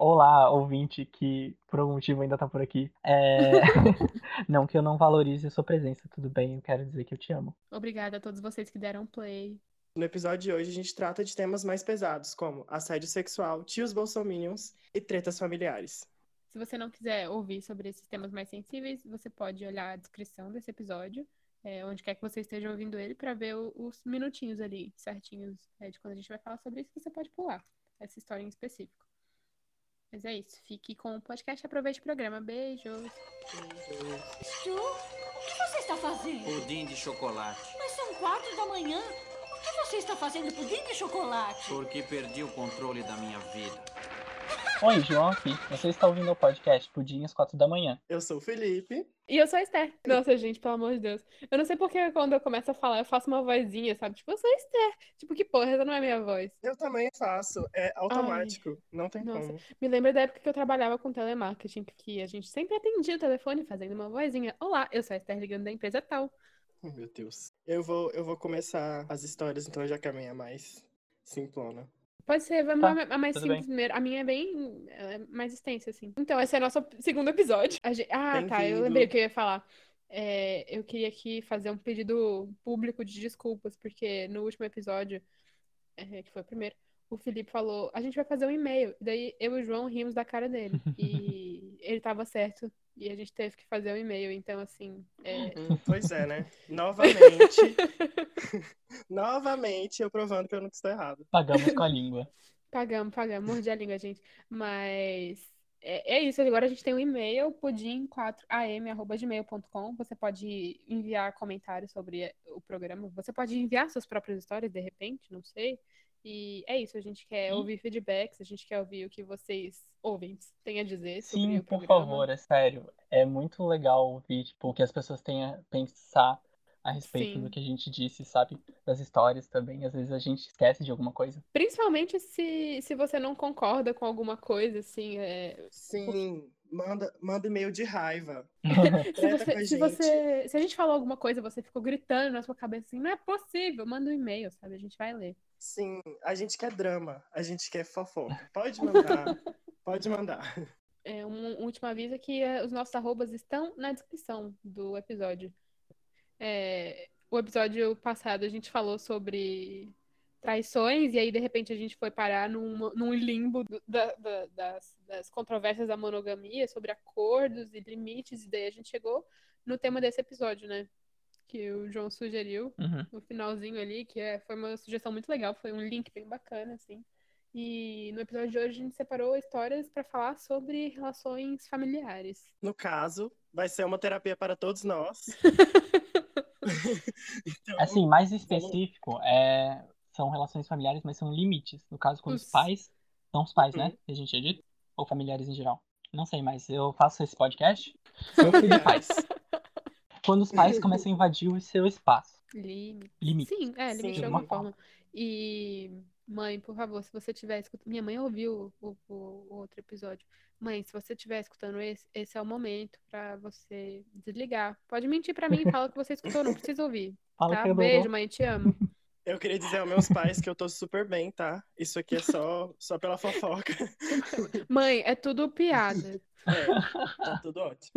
Olá, ouvinte que por algum motivo ainda tá por aqui. É... não que eu não valorize a sua presença, tudo bem? Eu quero dizer que eu te amo. Obrigada a todos vocês que deram play. No episódio de hoje, a gente trata de temas mais pesados, como assédio sexual, tios bolsominions e tretas familiares. Se você não quiser ouvir sobre esses temas mais sensíveis, você pode olhar a descrição desse episódio, é, onde quer que você esteja ouvindo ele, para ver o, os minutinhos ali certinhos é, de quando a gente vai falar sobre isso, você pode pular essa história em específico. Mas é isso. Fique com o podcast. Aproveite o programa. Beijos. Stu, o que você está fazendo? Pudim de chocolate. Mas são quatro da manhã. O que você está fazendo pudim de chocolate? Porque perdi o controle da minha vida. Oi, João aqui. Você está ouvindo o podcast Pudim às quatro da manhã. Eu sou o Felipe. E eu sou a Esther. Nossa, gente, pelo amor de Deus. Eu não sei porque quando eu começo a falar, eu faço uma vozinha, sabe? Tipo, eu sou a Esther. Tipo, que porra, essa não é minha voz. Eu também faço. É automático. Não tem Nossa. como. Me lembra da época que eu trabalhava com telemarketing, que a gente sempre atendia o telefone fazendo uma vozinha. Olá, eu sou a Esther ligando da empresa tal. Oh, meu Deus. Eu vou, eu vou começar as histórias, então já que a minha é mais simplona. Pode ser, vamos Tá, a mais simples bem. primeiro. A minha é bem é mais extensa, assim. Então, esse é o nosso segundo episódio. A gen- Ah, tá, eu lembrei o que eu ia falar. É, eu queria aqui fazer um pedido público de desculpas, porque no último episódio, é, que foi o primeiro, o Felipe falou, a gente vai fazer um e-mail. Daí eu e o João rimos da cara dele. E ele tava certo. E a gente teve que fazer um e-mail. Então, assim, é, Hum, pois é, né? Novamente. novamente, eu provando que eu não estou errado. Pagamos com a língua. Pagamos, pagamos, mordi a língua, gente. Mas é, é isso, agora a gente tem um e-mail, pudim4am.gmail.com. Você pode enviar comentários sobre o programa. Você pode enviar suas próprias histórias, de repente, não sei. E é isso, a gente quer Sim. ouvir feedbacks, a gente quer ouvir o que vocês ouvintes têm a dizer sobre Sim, o por programa. favor, é sério. É muito legal ouvir, tipo, o que as pessoas têm a pensar a respeito Sim. do que a gente disse, sabe? Das histórias também. Às vezes a gente esquece de alguma coisa. Principalmente se, se você não concorda com alguma coisa, assim, é, Sim, manda, manda e-mail de raiva. Se você, a se gente. você, se a gente falou alguma coisa, você ficou gritando na sua cabeça assim, não é possível, manda um e-mail, sabe? A gente vai ler. Sim, a gente quer drama, a gente quer fofoca. Pode mandar, pode mandar. É, um, um último aviso é que é, os nossos arrobas estão na descrição do episódio. É, o episódio passado a gente falou sobre traições, e aí de repente a gente foi parar num, num limbo do- da- da- das, das controvérsias da monogamia, sobre acordos e limites, e daí a gente chegou no tema desse episódio, né? Que o João sugeriu, Uhum. no finalzinho ali, que é, foi uma sugestão muito legal, foi um link bem bacana, assim. E no episódio de hoje a gente separou histórias para falar sobre relações familiares. No caso, vai ser uma terapia para todos nós. Então, Assim, mais específico, é... são relações familiares, mas são limites. No caso, quando os Os- pais, são os pais, Uhum. né? Que a gente dito? Ou familiares em geral. Não sei, mas eu faço esse podcast. De pais. Quando os pais começam a invadir o seu espaço. Limite. Limite. Sim, é, limite Sim. de alguma Uma forma. forma. E, mãe, por favor, se você estiver escutando. Minha mãe ouviu o, o- o outro episódio. Mãe, se você estiver escutando esse, esse é o momento pra você desligar. Pode mentir pra mim, fala que você escutou, não precisa ouvir. Fala Tá? que eu não Beijo, mãe, te amo. eu queria dizer aos meus pais que eu tô super bem, tá? Isso aqui é só, só pela fofoca. Mãe, é tudo piada. É, tá tudo ótimo.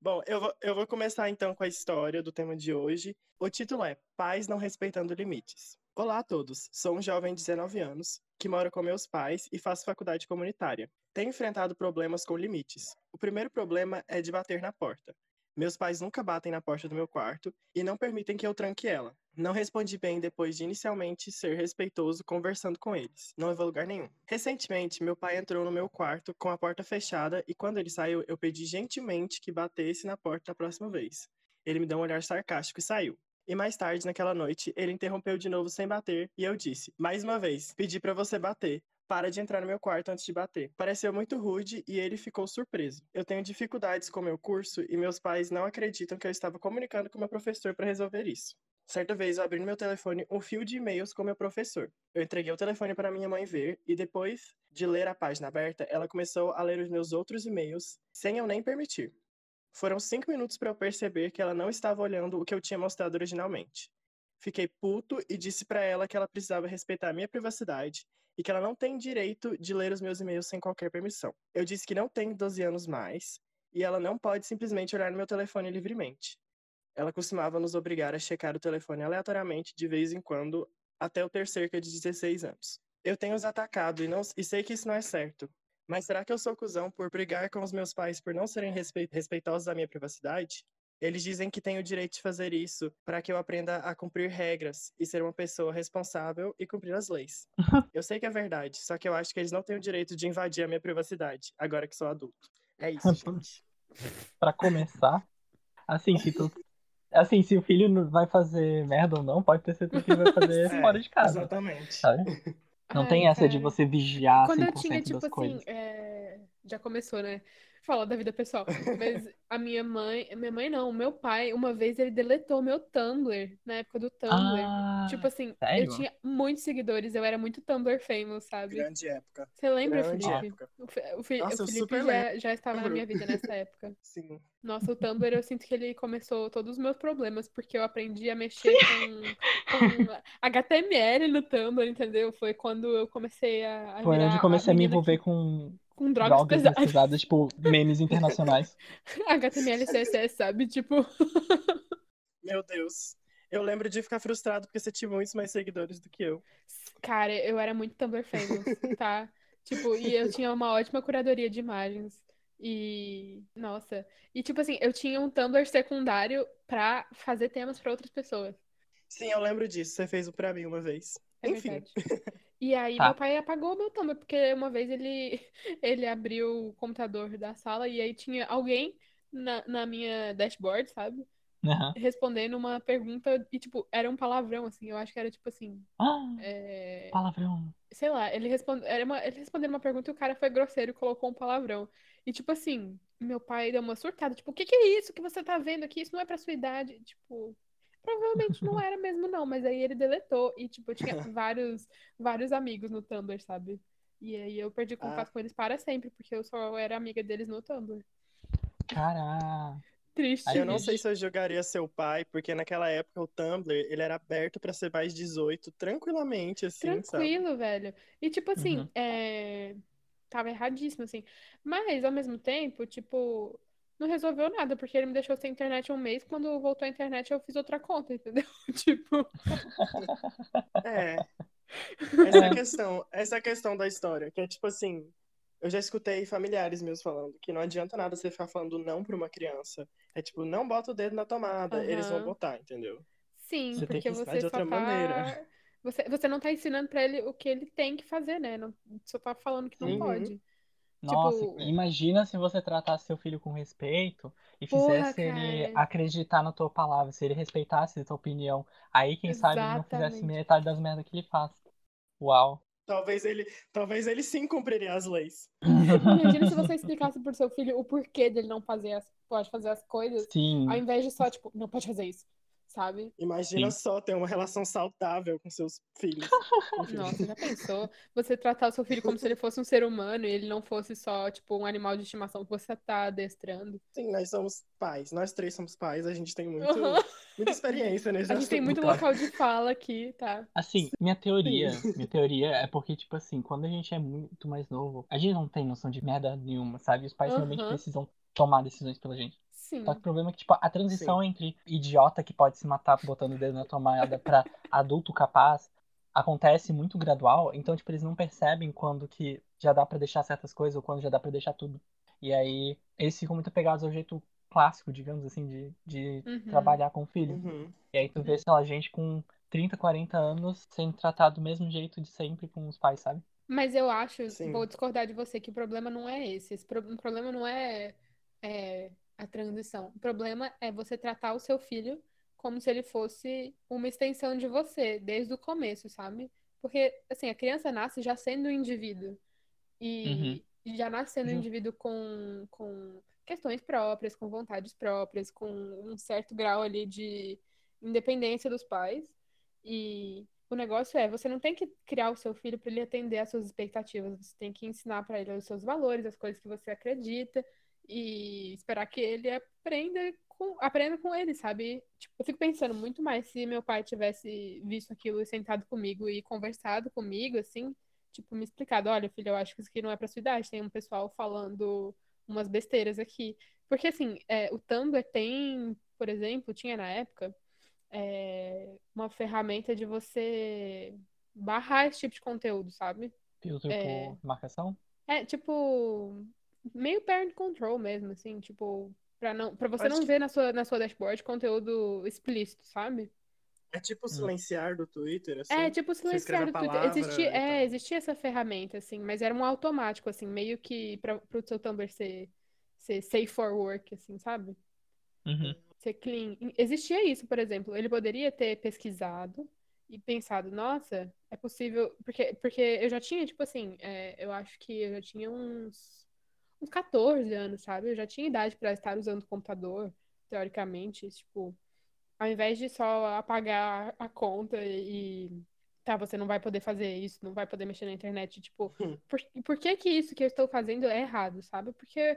Bom, eu vou, eu vou começar então com a história do tema de hoje. O título é Pais não respeitando limites. Olá a todos, sou um jovem de 19 anos que mora com meus pais e faço faculdade comunitária. Tenho enfrentado problemas com limites. O primeiro problema é de bater na porta. Meus pais nunca batem na porta do meu quarto e não permitem que eu tranque ela. Não respondi bem depois de inicialmente ser respeitoso conversando com eles. Não levou lugar nenhum. Recentemente, meu pai entrou no meu quarto com a porta fechada e quando ele saiu, eu pedi gentilmente que batesse na porta da próxima vez. Ele me deu um olhar sarcástico e saiu. E mais tarde, naquela noite, ele interrompeu de novo sem bater e eu disse: Mais uma vez, pedi pra você bater. Para de entrar no meu quarto antes de bater. Pareceu muito rude e ele ficou surpreso. Eu tenho dificuldades com meu curso e meus pais não acreditam que eu estava comunicando com meu professor para resolver isso. Certa vez eu abri no meu telefone um fio de e-mails com meu professor. Eu entreguei o telefone para minha mãe ver e depois de ler a página aberta, ela começou a ler os meus outros e-mails sem eu nem permitir. Foram cinco minutos para eu perceber que ela não estava olhando o que eu tinha mostrado originalmente. Fiquei puto e disse pra ela que ela precisava respeitar a minha privacidade e que ela não tem direito de ler os meus e-mails sem qualquer permissão. Eu disse que não tenho 12 anos mais e ela não pode simplesmente olhar no meu telefone livremente. Ela costumava nos obrigar a checar o telefone aleatoriamente de vez em quando até eu ter cerca de 16 anos. Eu tenho os atacado e, não, e sei que isso não é certo. Mas será que eu sou cuzão por brigar com os meus pais por não serem respe respeitosos da minha privacidade? Eles dizem que tenho o direito de fazer isso para que eu aprenda a cumprir regras e ser uma pessoa responsável e cumprir as leis. eu sei que é verdade, só que eu acho que eles não têm o direito de invadir a minha privacidade, agora que sou adulto. É isso, gente. pra começar, assim, se tu. Assim, se o filho vai fazer merda ou não, pode ter certeza que vai fazer É, fora de casa. Exatamente. Sabe? Não Ai, tem essa de cara. você vigiar 100% Quando eu tinha, das tipo assim, coisas. é, já começou, né? Falar da vida pessoal. Mas a minha mãe, minha mãe não, o meu pai, uma vez ele deletou meu Tumblr, na época do Tumblr. Ah, Tipo assim, sério? eu tinha muitos seguidores, eu era muito Tumblr famous, sabe? Grande época. Você lembra, grande Felipe? época. O, Fe- Nossa, o eu Felipe já, já estava na minha vida nessa época. Sim. Nossa, o Tumblr, eu sinto que ele começou todos os meus problemas, porque eu aprendi a mexer com, com HTML no Tumblr, entendeu? Foi quando eu comecei a, a Foi onde comecei a me menina envolver que- com com drogas, drogas pesadas. pesadas, tipo, memes internacionais. HTML CSS, sabe? Tipo, Meu Deus. Eu lembro de ficar frustrado porque você tinha muitos mais seguidores do que eu. cara, eu era muito Tumblr famous, tá? Tipo, e eu tinha uma ótima curadoria de imagens. E, nossa. E, tipo assim, eu tinha um Tumblr secundário pra fazer temas pra outras pessoas. Sim, eu lembro disso. Você fez um pra mim uma vez. É Enfim. verdade. E aí Tá. meu pai apagou meu Tumblr, porque uma vez ele, ele abriu o computador da sala e aí tinha alguém na, na minha dashboard, sabe? Aham. Respondendo uma pergunta e, tipo, era um palavrão, assim. Eu acho que era, tipo assim, Ah, é, palavrão. sei lá, ele, responde, era uma, ele respondeu uma pergunta e o cara foi grosseiro e colocou um palavrão. E, tipo assim, meu pai deu uma surtada, tipo, o que que é isso que você tá vendo aqui? Isso não é pra sua idade. Tipo, provavelmente não era mesmo, não, mas aí ele deletou. E, tipo, eu tinha vários, vários amigos no Tumblr, sabe? E aí eu perdi contato com eles para sempre, porque eu só era amiga deles no Tumblr. Caraca. Triste. Aí eu não sei se eu jogaria seu pai, porque naquela época o Tumblr, ele era aberto pra ser mais 18, tranquilamente, assim, sabe? Tranquilo, velho. E, tipo assim, Uhum. é... tava erradíssimo, assim. Mas, ao mesmo tempo, tipo, não resolveu nada, porque ele me deixou sem internet um mês. Quando voltou a internet, eu fiz outra conta, entendeu? Tipo, É. Essa é a questão, essa é a questão da história, que é tipo assim, eu já escutei familiares meus falando que não adianta nada você ficar falando não pra uma criança. É tipo, não bota o dedo na tomada, eles vão botar, entendeu? sim, Você tem porque você de só outra tá. maneira. Você, você não tá ensinando pra ele o que ele tem que fazer, né? Não, só tá falando que não Uhum. pode. Nossa, Tipo- imagina se você tratasse seu filho com respeito e Porra, fizesse ele acreditar na tua palavra, se ele respeitasse a tua opinião. Aí, quem sabe, ele não fizesse Exatamente. metade das merdas que ele faz. Uau. Talvez ele, talvez ele sim cumpriria as leis. Imagina se você explicasse pro seu filho o porquê dele não fazer as, pode fazer as coisas, Sim. ao invés de só, tipo, não pode fazer isso, sabe? Imagina Sim. só ter uma relação saudável com seus filhos. Nossa, já pensou? Você tratar o seu filho como se ele fosse um ser humano e ele não fosse só, tipo, um animal de estimação que você tá adestrando. Sim, nós somos pais. Nós três somos pais, a gente tem muito, muita experiência nesse A gente tem muito local de fala aqui, tá? Assim, minha teoria, minha teoria é porque, tipo assim, quando a gente é muito mais novo, a gente não tem noção de merda nenhuma, sabe? Os pais realmente Aham. precisam tomar decisões pela gente. Sim. Só que o problema é que, tipo, a transição entre idiota que pode se matar botando o dedo na tomada pra adulto capaz acontece muito gradual, então, tipo, eles não percebem quando que já dá pra deixar certas coisas ou quando já dá pra deixar tudo. E aí, eles ficam muito apegados ao jeito clássico, digamos assim, de, de Uhum. trabalhar com o filho. Uhum. E aí tu vê, sei lá, gente com 30, 40 anos sendo tratado do mesmo jeito de sempre com os pais, sabe? Mas eu acho, Sim. vou discordar de você, que o problema não é esse. Esse pro- o problema não é, é a transição. O problema é você tratar o seu filho como se ele fosse uma extensão de você, desde o começo, sabe? Porque, assim, a criança nasce já sendo um indivíduo. E, e já nasce sendo um Ju- indivíduo com, com questões próprias, com vontades próprias, com um certo grau ali de independência dos pais. E o negócio é, você não tem que criar o seu filho para ele atender às suas expectativas, você tem que ensinar para ele os seus valores, as coisas que você acredita. E esperar que ele aprenda com, aprenda com ele, sabe? Tipo, eu fico pensando muito mais se meu pai tivesse visto aquilo e sentado comigo e conversado comigo, assim, tipo, me explicado, olha, filho, eu acho que isso aqui não é pra sua idade, tem um pessoal falando umas besteiras aqui. Porque, assim, é, o Tumblr tem, por exemplo, tinha na época, é, uma ferramenta de você barrar esse tipo de conteúdo, sabe? Filtro É. por marcação? É, tipo, meio parent control mesmo, assim, tipo, pra, não, pra você Acho não que- ver na sua, na sua dashboard conteúdo explícito, sabe? É tipo silenciar do Twitter, assim. É, tipo silenciar do Twitter. Existia, é, tal. existia essa ferramenta, assim, mas era um automático, assim, meio que pra, pro seu Tumblr ser, ser safe for work, assim, sabe? Uhum. ser clean. Existia isso, por exemplo. Ele poderia ter pesquisado e pensado, nossa, é possível. Porque, porque eu já tinha, tipo assim, é, eu acho que eu já tinha uns, uns 14 anos, sabe? Eu já tinha idade para estar usando o computador, teoricamente. Tipo, ao invés de só apagar a conta e. Tá, você não vai poder fazer isso, não vai poder mexer na internet. Tipo, Hum. por, por que que isso que eu estou fazendo é errado, sabe? Porque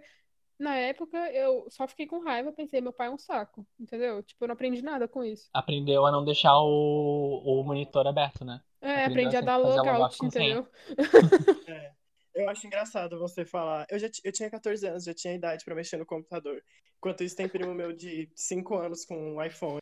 na época eu só fiquei com raiva, pensei, meu pai é um saco, entendeu? Tipo, eu não aprendi nada com isso. Aprendeu a não deixar o, o monitor aberto, né? É, Aprendeu aprendi a assim, dar logout, entendeu? É. Eu acho engraçado você falar. Eu, já, eu tinha 14 anos, já tinha idade pra mexer no computador. Enquanto isso, tem primo meu de 5 anos com um iPhone.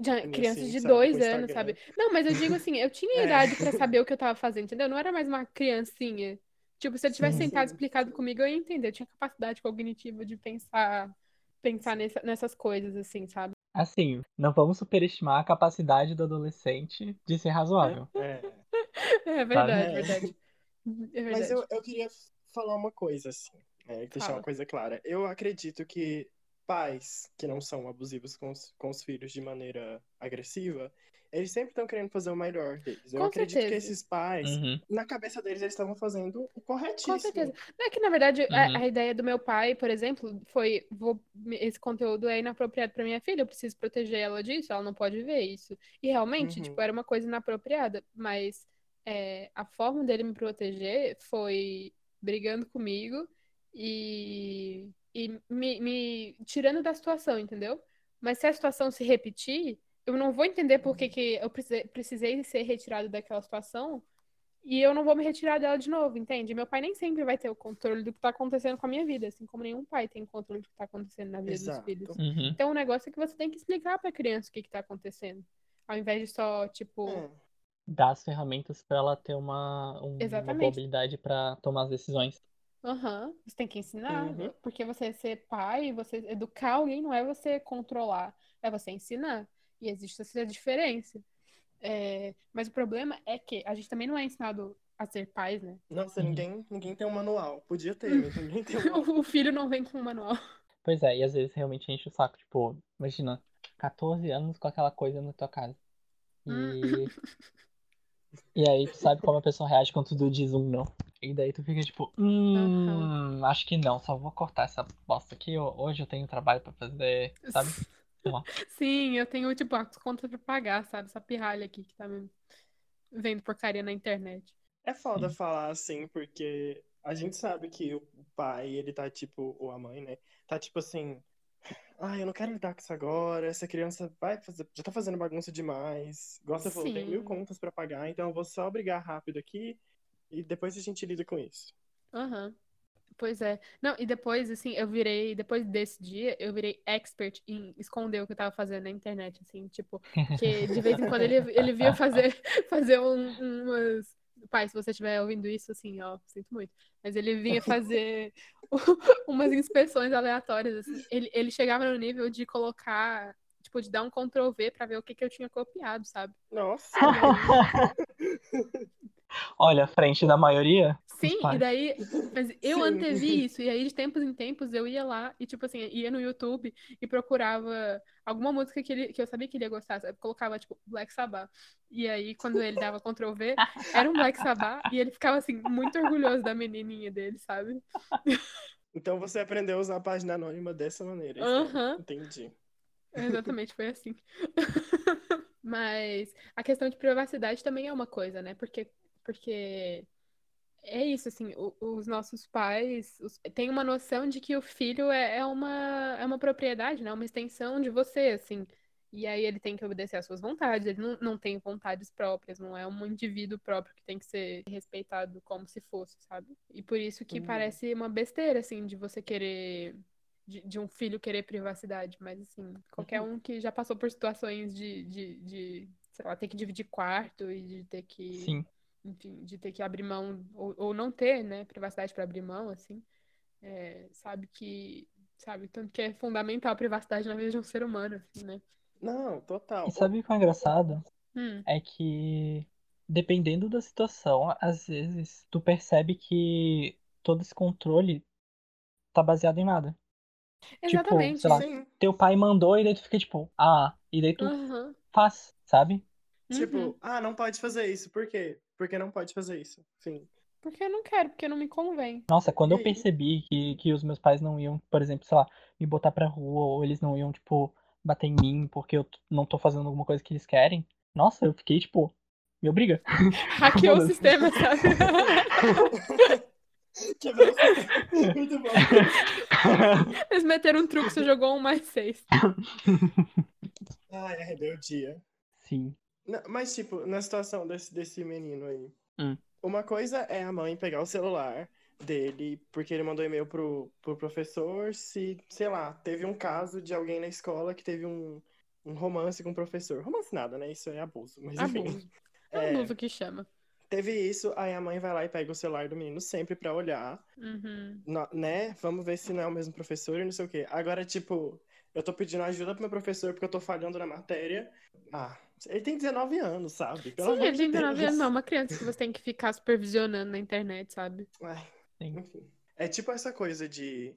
Já, Assim, crianças de sabe, dois com anos, sabe? Não, mas eu digo assim, eu tinha É. idade pra saber o que eu tava fazendo, entendeu? Não era mais uma criancinha. Tipo, se ele tivesse Sim, sentado e sim, explicado comigo, eu ia entender. Eu tinha capacidade cognitiva de pensar, pensar nessa- nessas coisas, assim, sabe? Assim, não vamos superestimar a capacidade do adolescente de ser razoável. É. É verdade, É. verdade. É. Mas eu, eu queria falar uma coisa, assim, né, deixar Fala. uma coisa clara. Eu acredito que pais que não são abusivos com os, com os filhos de maneira agressiva, eles sempre estão querendo fazer o melhor deles. Eu Com acredito certeza. que esses pais, Uhum. na cabeça deles, eles estavam fazendo o corretíssimo. Com certeza. Não é que, na verdade, a, Uhum. a ideia do meu pai, por exemplo, foi: vou, esse conteúdo é inapropriado para minha filha, eu preciso proteger ela disso, ela não pode ver isso. E realmente, Uhum. tipo, era uma coisa inapropriada, mas é, a forma dele me proteger foi brigando comigo e, e me, me tirando da situação, entendeu? Mas se a situação se repetir, eu não vou entender por que, que eu precisei, precisei ser retirado daquela situação e eu não vou me retirar dela de novo, entende? Meu pai nem sempre vai ter o controle do que tá acontecendo com a minha vida, assim como nenhum pai tem controle do que tá acontecendo na vida dos Exato. filhos. Uhum. Então o negócio é que você tem que explicar pra criança o que que tá acontecendo. Ao invés de só, tipo, É. Dar as ferramentas pra ela ter uma, um- uma boa habilidade pra tomar as decisões. aham, você tem que ensinar. Uhum. Porque você ser pai, você educar alguém não é você controlar, é você ensinar. E existe essa diferença. É, mas o problema é que a gente também não é ensinado a ser pais, né? Nossa, Uhum. ninguém, ninguém tem um manual. Podia ter, mas ninguém tem um manual. O filho não vem com um manual. Pois é, e às vezes realmente enche o saco. Tipo, imagina, 14 anos com aquela coisa na tua casa. E. E aí tu sabe como a pessoa reage quando tu diz um não. E daí tu fica tipo, hum, acho que não, só vou cortar essa bosta aqui. ho- Hoje eu tenho trabalho pra fazer, sabe? Sim, eu tenho, tipo, as contas pra pagar, sabe? Essa pirralha aqui que tá me vendo porcaria na internet. É foda Sim. falar assim, porque a gente sabe que o pai, ele tá tipo, ou a mãe, né? Tá tipo assim, ai, eu não quero lidar com isso agora, essa criança vai fazer, já tá fazendo bagunça demais. Gosta falou, tem mil contas pra pagar, então eu vou só brigar rápido aqui e depois a gente lida com isso. Aham. Pois é. Não, e depois, assim, eu virei, depois desse dia, eu virei expert em esconder o que eu tava fazendo na internet, assim, tipo, porque de vez em quando ele, ele via fazer, fazer um- umas. Pai, se você estiver ouvindo isso, assim, ó, sinto muito. Mas ele vinha fazer umas inspeções aleatórias, assim. Ele, ele chegava no nível de colocar, tipo, de dar um Ctrl V pra ver o que, que eu tinha copiado, sabe? Nossa, Olha, frente da maioria. Sim, e daí, mas eu Sim. antevi isso, e aí de tempos em tempos eu ia lá e, tipo assim, ia no YouTube e procurava alguma música que, ele, que eu sabia que ele ia gostar, sabe? colocava, tipo, Black Sabbath. E aí, quando ele dava Ctrl V, era um Black Sabbath, e ele ficava, assim, muito orgulhoso da menininha dele, sabe? então você aprendeu a usar a página anônima dessa maneira. então. Aham. Entendi. Exatamente, foi assim. Mas a questão de privacidade também é uma coisa, né? Porque, porque é isso, assim, o- os nossos pais os- têm uma noção de que o filho é, é uma, é uma propriedade, né? Uma extensão de você, assim. E aí ele tem que obedecer às suas vontades, ele não, não tem vontades próprias, não é um indivíduo próprio que tem que ser respeitado como se fosse, sabe? E por isso que Uhum. parece uma besteira, assim, de você querer, de, de um filho querer privacidade, mas assim, qualquer um que já passou por situações de, de, de, sei lá, ter que dividir quarto e de ter que Sim. Enfim, de ter que abrir mão, ou, ou não ter, né, privacidade para abrir mão, assim, é, sabe que, sabe, tanto que é fundamental a privacidade na vida de um ser humano, assim, né? Não, total. E sabe o que é engraçado? Hum, É que, dependendo da situação, às vezes tu percebe que todo esse controle tá baseado em nada. exatamente. sei lá, Sim. Teu pai mandou e daí tu fica tipo, ah, e daí tu Aham, faz, sabe? Tipo, uhum. ah, não pode fazer isso. Por quê? Porque não pode fazer isso. Sim. Porque eu não quero, porque não me convém. Nossa, quando eu percebi que, que os meus pais não iam, por exemplo, sei lá, me botar pra rua, ou eles não iam, tipo, bater em mim porque eu não tô fazendo alguma coisa que eles querem, nossa, eu fiquei, tipo, me obriga. Hackeou o sistema, sabe? O Muito bom. Eles meteram um truque, você jogou um mais seis. Ai, a rebeldia. Sim. Não, mas, tipo, na situação desse, desse menino aí. Hum. Uma coisa é a mãe pegar o celular dele, porque ele mandou e-mail pro, pro professor se, sei lá, teve um caso de alguém na escola que teve um, um romance com o professor. Romance nada, né? Isso é abuso. Mas enfim. Abuso. É É, abuso que chama. teve isso, aí a mãe vai lá e pega o celular do menino sempre pra olhar, Uhum. no- né? Vamos ver se não é o mesmo professor e não sei o quê. Agora, tipo, eu tô pedindo ajuda pro meu professor porque eu tô falhando na matéria. Ah, ele tem 19 anos, sabe? Pelo Sim, ele tem 19 Deus. anos, não, é uma criança que você tem que ficar supervisionando na internet, sabe? Sim. enfim. É tipo essa coisa de.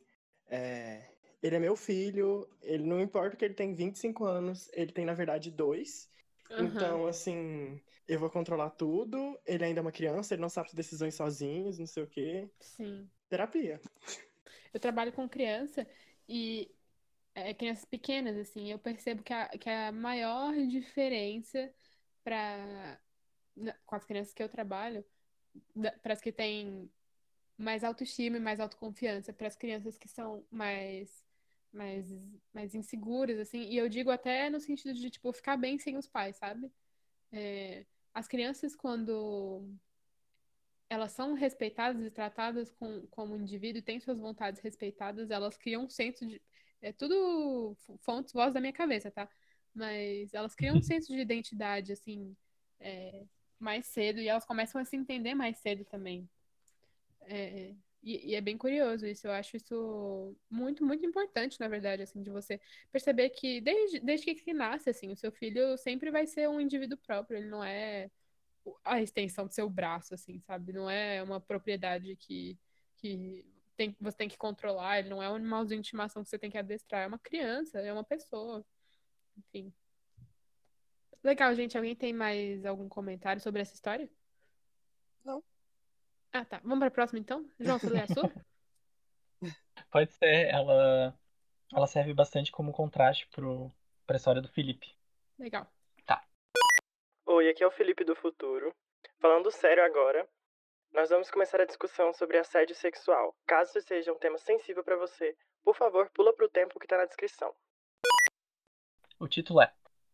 é, ele é meu filho, ele não importa que ele tem 25 anos, ele tem, na verdade, dois. Aham. Então, assim, eu vou controlar tudo. Ele ainda é uma criança, ele não sabe as decisões sozinhos, não sei o quê. Sim. Terapia. Eu trabalho com criança e é, crianças pequenas, assim, eu percebo que a, que a maior diferença para com as crianças que eu trabalho, para as que têm mais autoestima e mais autoconfiança, para as crianças que são mais, mais, mais inseguras, assim, e eu digo até no sentido de, tipo, ficar bem sem os pais, sabe? É, as crianças, quando elas são respeitadas e tratadas com, como indivíduo têm suas vontades respeitadas, elas criam um senso de. É tudo fontes, voz da minha cabeça, tá? Mas elas criam um senso de identidade, assim, é, mais cedo e elas começam a se entender mais cedo também. É, e, e é bem curioso isso, eu acho isso muito, muito importante, na verdade, assim, de você perceber que desde, desde que nasce, assim, o seu filho sempre vai ser um indivíduo próprio, ele não é a extensão do seu braço, assim, sabe? Não é uma propriedade que, que tem, você tem que controlar, ele não é um animalzinho de estimação que você tem que adestrar, é uma criança, é uma pessoa, enfim. Legal, gente. Alguém tem mais algum comentário sobre essa história? Não. Ah, tá. Vamos para a próxima, então? João, você lê a sua? Pode ser, ela, ela serve bastante como contraste pro, pra história do Felipe. Legal. Oi, aqui é o Felipe do Futuro. Falando sério agora, nós vamos começar a discussão sobre assédio sexual. Caso isso seja um tema sensível pra você, por favor, pula pro tempo que tá na descrição. O título é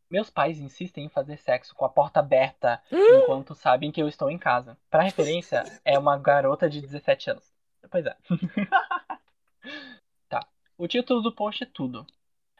Meus pais insistem em fazer sexo com a porta aberta enquanto sabem que eu estou em casa. Pra referência, é uma garota de 17 anos. Pois é. tá. O título do post é tudo.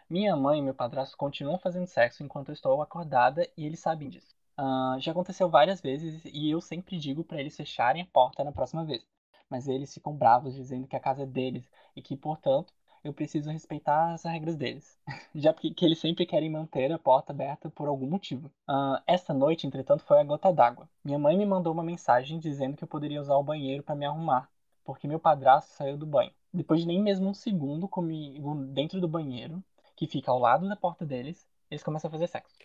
Minha mãe e meu padrasto continuam fazendo sexo enquanto eu estou acordada e eles sabem disso. Ah, já aconteceu várias vezes e eu sempre digo pra eles fecharem a porta na próxima vez. Mas eles ficam bravos dizendo que a casa é deles e que, portanto, eu preciso respeitar as regras deles. Já que, que eles sempre querem manter a porta aberta por algum motivo. Ah, essa noite, entretanto, foi a gota d'água. Minha mãe me mandou uma mensagem dizendo que eu poderia usar o banheiro para me arrumar, porque meu padrasto saiu do banho. Depois de nem mesmo um segundo comigo dentro do banheiro, que fica ao lado da porta deles, eles começam a fazer sexo.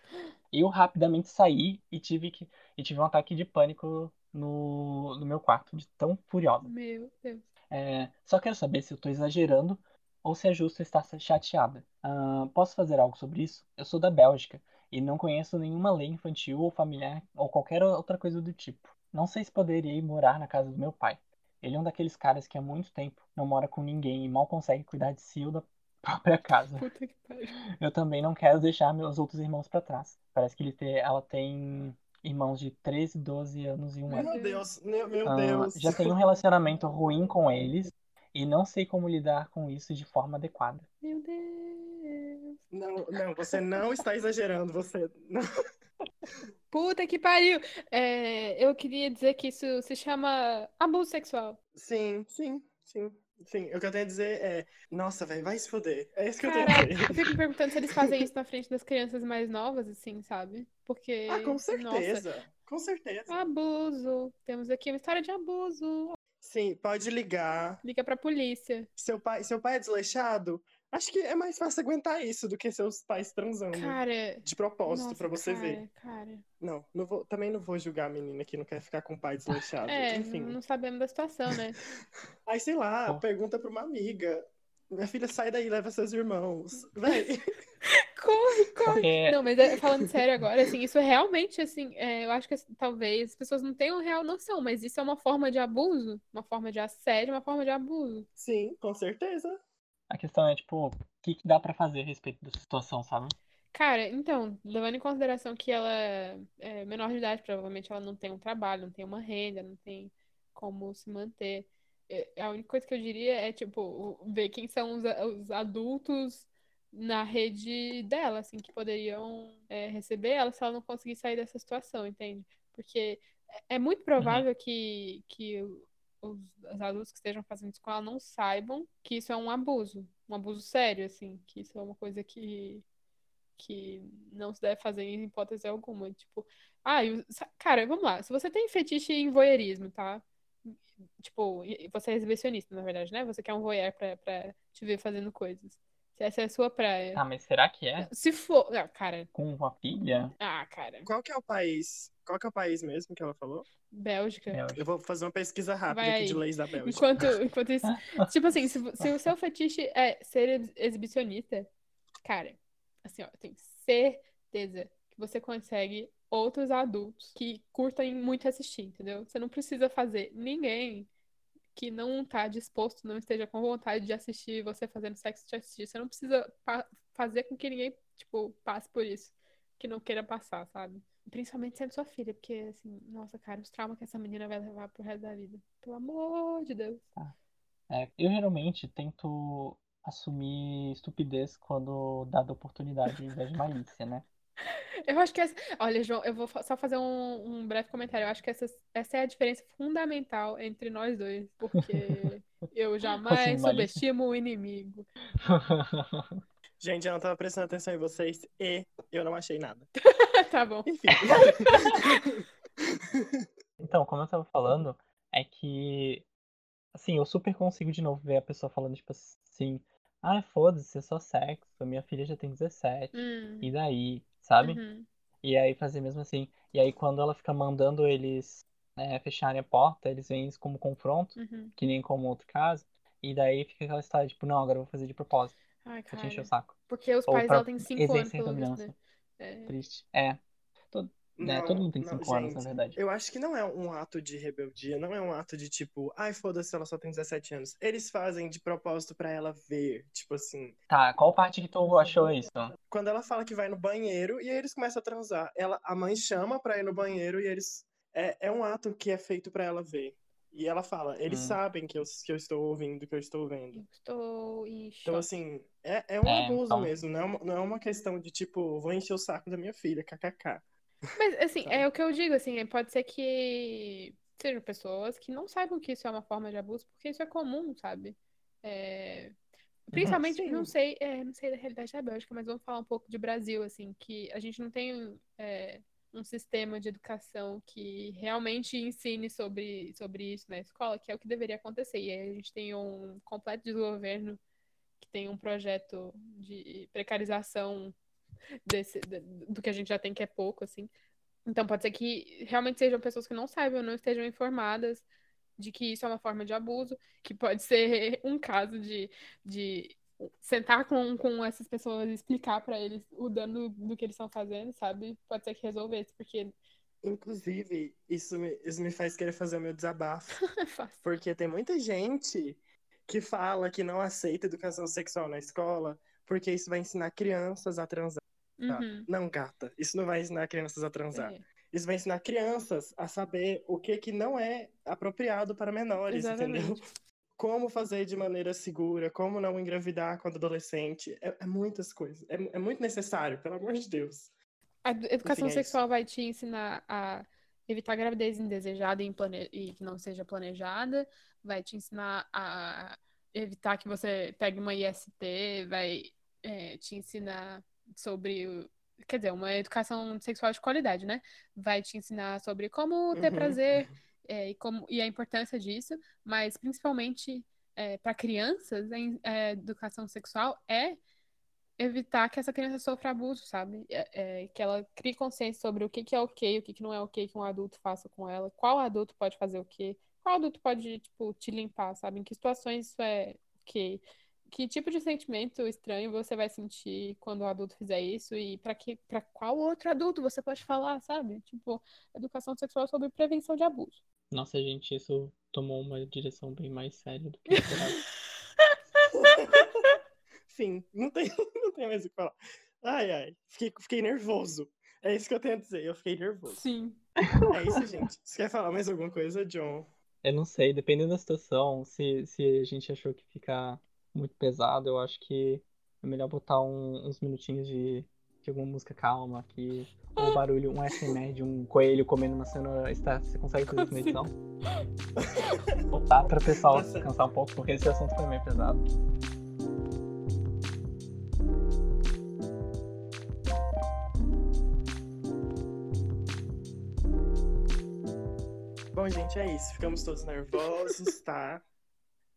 Eu rapidamente saí e tive que e tive um ataque de pânico no, no meu quarto, de tão furiosa. Meu Deus. É, só quero saber se eu tô exagerando ou se é justo estar chateada. Ah, posso fazer algo sobre isso? Eu sou da Bélgica e não conheço nenhuma lei infantil ou familiar ou qualquer outra coisa do tipo. Não sei se poderia ir morar na casa do meu pai. Ele é um daqueles caras que há muito tempo não mora com ninguém e mal consegue cuidar de si ou da própria casa. Puta que pariu. Eu também não quero deixar meus outros irmãos pra trás. Parece que ele tem, ela tem irmãos de 13, 12 anos e um ano. Meu Deus, meu, meu Ah, Deus. já tenho um relacionamento ruim com eles e não sei como lidar com isso de forma adequada. Meu Deus. Não, não, você não está exagerando, você. não. Puta que pariu. É, eu queria dizer que isso se chama abuso sexual. Sim, sim, sim. Sim, o que eu tenho a dizer é, nossa, velho, vai se foder. É isso que eu tenho a dizer. eu fico me perguntando se eles fazem isso na frente das crianças mais novas, assim, sabe? Porque, Ah, com nossa, certeza. Com certeza. abuso. Temos aqui uma história de abuso. Sim, pode ligar. Liga pra polícia. Seu pai, seu pai é desleixado? Acho que é mais fácil aguentar isso do que seus pais transando. Cara, De propósito, nossa, pra você cara, ver. Cara. Não, não vou, também não vou julgar a menina que não quer ficar com o pai desleixado. É, Enfim. não sabemos da situação, né? Aí, sei lá, Pô. pergunta pra uma amiga. Minha filha, sai daí, leva seus irmãos. Véi, Corre, corre. Porque Não, mas é, falando sério agora, assim, isso é realmente, assim, é, eu acho que assim, talvez as pessoas não tenham real noção, mas isso é uma forma de abuso, uma forma de assédio, uma forma de abuso. sim, com certeza. A questão é, tipo, o que, que dá pra fazer a respeito dessa situação, sabe? Cara, então, levando em consideração que ela é menor de idade, provavelmente ela não tem um trabalho, não tem uma renda, não tem como se manter. É, A única coisa que eu diria é, tipo, ver quem são os, os adultos na rede dela, assim, que poderiam é, receber ela se ela não conseguir sair dessa situação, entende? Porque é é muito provável que, que os, os adultos que estejam fazendo ela não saibam que isso é um abuso, um abuso sério, assim, que isso é uma coisa que que não se deve fazer em hipótese alguma. Tipo, ah, cara, vamos lá. Se você tem fetiche em voyeurismo, tá? Tipo, você é exibicionista, na verdade, né? Você quer um voyeur pra, pra te ver fazendo coisas. Se essa é a sua praia. Ah, mas será que é? Se for. Ah, cara. Com uma filha? Ah, cara. Qual que é o país? Qual que é o país mesmo que ela falou? Bélgica. É, Eu vou fazer uma pesquisa rápida Vai aqui de leis da Bélgica. Enquanto, enquanto isso. Tipo assim, se, se o seu fetiche é ser ex- exibicionista, cara, assim, ó, eu tenho certeza que você consegue outros adultos que curtem muito assistir, entendeu? Você não precisa fazer ninguém que não tá disposto, não esteja com vontade de assistir você fazendo sexo te assistir. Você não precisa fazer com que ninguém, tipo, passe por isso, que não queira passar, sabe? Principalmente sendo sua filha, porque, assim, nossa, cara, os traumas que essa menina vai levar pro resto da vida. Pelo amor de Deus. É, eu geralmente tento assumir estupidez quando dada a oportunidade, ao invés de malícia, né? Eu acho que essa... Olha, João, eu vou só fazer um, um breve comentário. Eu acho que essa, essa é a diferença fundamental entre nós dois, porque eu jamais Assim, subestimo o inimigo. Gente, eu não tava prestando atenção em vocês e eu não achei nada. Tá bom. Enfim. Então, como eu tava falando, é que, assim, eu super consigo de novo ver a pessoa falando, tipo assim, ah, foda-se, é só sexo, minha filha já tem 17, Hum, e daí, sabe? uhum. E aí fazer mesmo assim. E aí quando ela fica mandando eles é, fecharem a porta, eles veem isso como confronto, Uhum. que nem como outro caso, e daí fica aquela história, tipo, não, agora eu vou fazer de propósito, Ai, pra te encher o saco. Porque os Ou pais dela têm cinco anos, pelo dominância. né? É. Triste. É. Todo, né, Não, todo mundo tem não, 5 anos, na verdade. Eu acho que não é um ato de rebeldia, não é um ato de tipo, ai, foda-se, ela só tem 17 anos. Eles fazem de propósito pra ela ver, tipo assim, Tá, qual parte que tu achou isso? quando ela fala que vai no banheiro e aí eles começam a transar, ela, a mãe chama pra ir no banheiro e eles é, é um ato que é feito pra ela ver. E ela fala, eles Hum. sabem que eu, que eu estou ouvindo, que eu estou vendo. Eu estou em Então, assim, é, é um É, abuso então- mesmo, não é, uma, não é uma questão de tipo, vou encher o saco da minha filha, kkk. Mas, assim, Sabe? é o que eu digo, assim, pode ser que sejam pessoas que não saibam que isso é uma forma de abuso, porque isso é comum, sabe? É, Principalmente, sim. não sei, é, não sei da realidade da Bélgica, mas vamos falar um pouco de Brasil, assim, que a gente não tem é, um sistema de educação que realmente ensine sobre, sobre isso na escola, que é o que deveria acontecer. E aí a gente tem um completo desgoverno que tem um projeto de precarização desse, do que a gente já tem, que é pouco, assim. Então pode ser que realmente sejam pessoas que não saibam, não estejam informadas de que isso é uma forma de abuso, que pode ser um caso de, de sentar com, com essas pessoas e explicar pra eles o dano do que eles estão fazendo, sabe? Pode ser que resolvesse, porque Inclusive, isso me, isso me faz querer fazer o meu desabafo. É. Porque tem muita gente que fala que não aceita educação sexual na escola porque isso vai ensinar crianças a transar. Tá? Uhum. Não, gata, isso não vai ensinar crianças a transar. É, Isso vai ensinar crianças a saber o que, que não é apropriado para menores, entendeu? exatamente. Como fazer de maneira segura, como não engravidar quando adolescente. É, é muitas coisas. É, é muito necessário, pelo amor de Deus. A ed- educação Enfim, é sexual vai te ensinar a evitar gravidez indesejada e, implane- e que não seja planejada, vai te ensinar a evitar que você pegue uma IST, vai é, te ensinar sobre, quer dizer, uma educação sexual de qualidade, né? Vai te ensinar sobre como ter Uhum. prazer é, e, como, e a importância disso, mas principalmente para crianças, a en- a educação sexual é evitar que essa criança sofra abuso, sabe? É- é, que ela crie consciência sobre o que que é ok, o que que não é ok que um adulto faça com ela, qual adulto pode fazer o quê, qual adulto pode, tipo, te limpar, sabe? Em que situações isso é ok. Que tipo de sentimento estranho você vai sentir quando o adulto fizer isso e para que, para qual outro adulto você pode falar, sabe? Tipo, educação sexual sobre prevenção de abuso. Nossa, gente, isso tomou uma direção bem mais séria do que eu. Fim, não tem, não tem mais o que falar. Ai, ai, fiquei, fiquei nervoso. É isso que eu tenho a dizer, eu fiquei nervoso. Sim. É isso, gente. Você quer falar mais alguma coisa, John? Eu não sei, dependendo da situação, se, se a gente achou que fica muito pesado, eu acho que é melhor botar um- uns minutinhos de, de alguma música calma aqui, ou barulho, um SMR de um coelho comendo uma cenoura. Está, você consegue fazer isso na edição? Botar para o pessoal descansar um pouco, porque esse assunto foi meio pesado. Bom, gente, é isso. Ficamos todos nervosos, tá?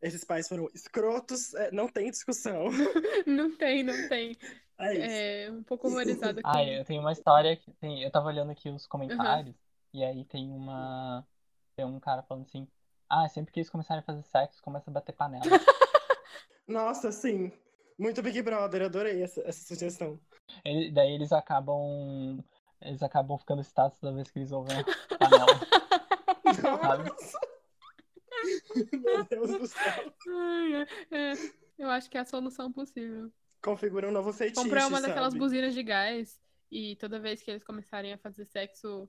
Esses pais foram escrotos, é, não tem discussão. Não tem, não tem. É isso. É um pouco horrorizada com Ah, eu tenho uma história que tem. Eu tava olhando aqui os comentários, e aí tem uma. Tem um cara falando assim. Ah, sempre que eles começarem a fazer sexo, começa a bater panela. Nossa, sim. Muito Big Brother, adorei essa, essa sugestão. Ele- daí eles acabam. Eles acabam ficando excitados toda vez que eles ouvem a panela. Sabe? Meu Deus do céu. É. Eu acho que é a solução possível. Configura um novo feitiço, Comprar uma daquelas sabe? buzinas de gás e toda vez que eles começarem a fazer sexo,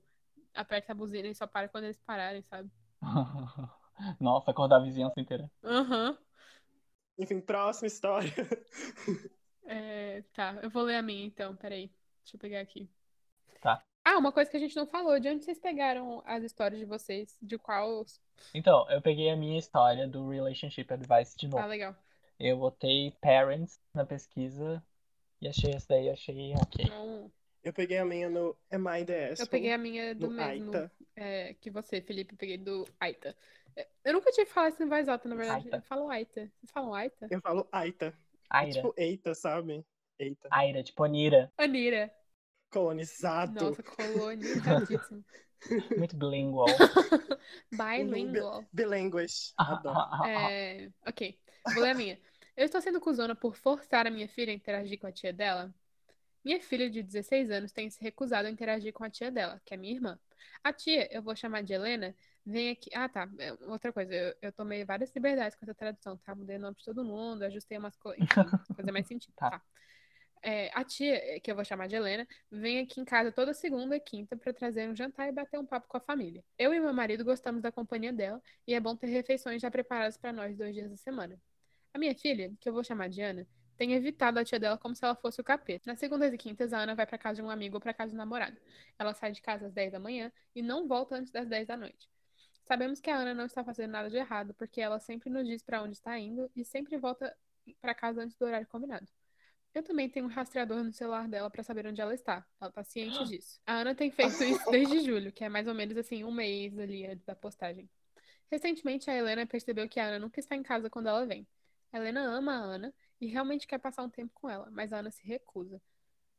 aperta a buzina e só para quando eles pararem, sabe? Nossa, acordar a vizinhança inteira. Aham. Enfim, próxima história. É, tá, eu vou ler a minha então, peraí. Deixa eu pegar aqui. Tá. Ah, uma coisa que a gente não falou, de onde vocês pegaram as histórias de vocês? De qual. Então, eu peguei a minha história do Relationship Advice de Ah, novo. legal. Eu botei Parents na pesquisa e achei essa daí, achei ok. Não, Eu peguei a minha no Am I the eu peguei a minha do mesmo é, que você, Felipe. Eu peguei do Aita. É, Eu nunca tive que falar isso em voz alta, na verdade. Aita. Eu falo Aita. Vocês falam Aita? Eu falo Aita. É Aira. tipo eita, sabe? Eita. Aira, tipo Anira. Anira. Colonizado. Nossa, colonizadíssimo. Muito bilingual. Bilingual. Bilinguas. Ah, Adoro. É, ok, vou ler a minha. Eu estou sendo cuzona por forçar a minha filha a interagir com a tia dela. Minha filha de 16 anos tem se recusado a interagir com a tia dela, que é minha irmã. A tia, eu vou chamar de Helena, vem aqui. Ah, tá. é, Outra coisa, eu, eu tomei várias liberdades com essa tradução, tá? Mudei o nome de todo mundo, ajustei umas coisas, enfim, fazer mais sentido. Tá. Tá. É, a tia, que eu vou chamar de Helena, vem aqui em casa toda segunda e quinta para trazer um jantar e bater um papo com a família. Eu e meu marido gostamos da companhia dela e é bom ter refeições já preparadas para nós dois dias da semana. A minha filha, que eu vou chamar de Ana, tem evitado a tia dela como se ela fosse o capeta. Nas segundas e quintas, a Ana vai para casa de um amigo ou para casa do namorado. Ela sai de casa às 10 da manhã e não volta antes das 10 da noite. Sabemos que a Ana não está fazendo nada de errado, porque ela sempre nos diz para onde está indo e sempre volta para casa antes do horário combinado. Eu também tenho um rastreador no celular dela para saber onde ela está. Ela tá ciente disso. A Ana tem feito isso desde julho, que é mais ou menos assim um mês ali antes da postagem. Recentemente, a Helena percebeu que a Ana nunca está em casa quando ela vem. A Helena ama a Ana e realmente quer passar um tempo com ela, mas a Ana se recusa.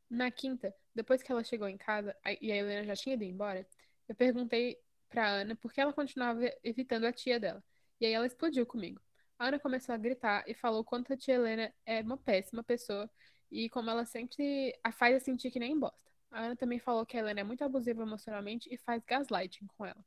Na quinta, depois que ela chegou em casa a- e a Helena já tinha ido embora, eu perguntei pra Ana por que ela continuava evitando a tia dela. E aí ela explodiu comigo. Ana começou a gritar e falou quanto a tia Helena é uma péssima pessoa e como ela sempre a faz sentir que nem bosta. A Ana também falou que a Helena é muito abusiva emocionalmente e faz gaslighting com ela.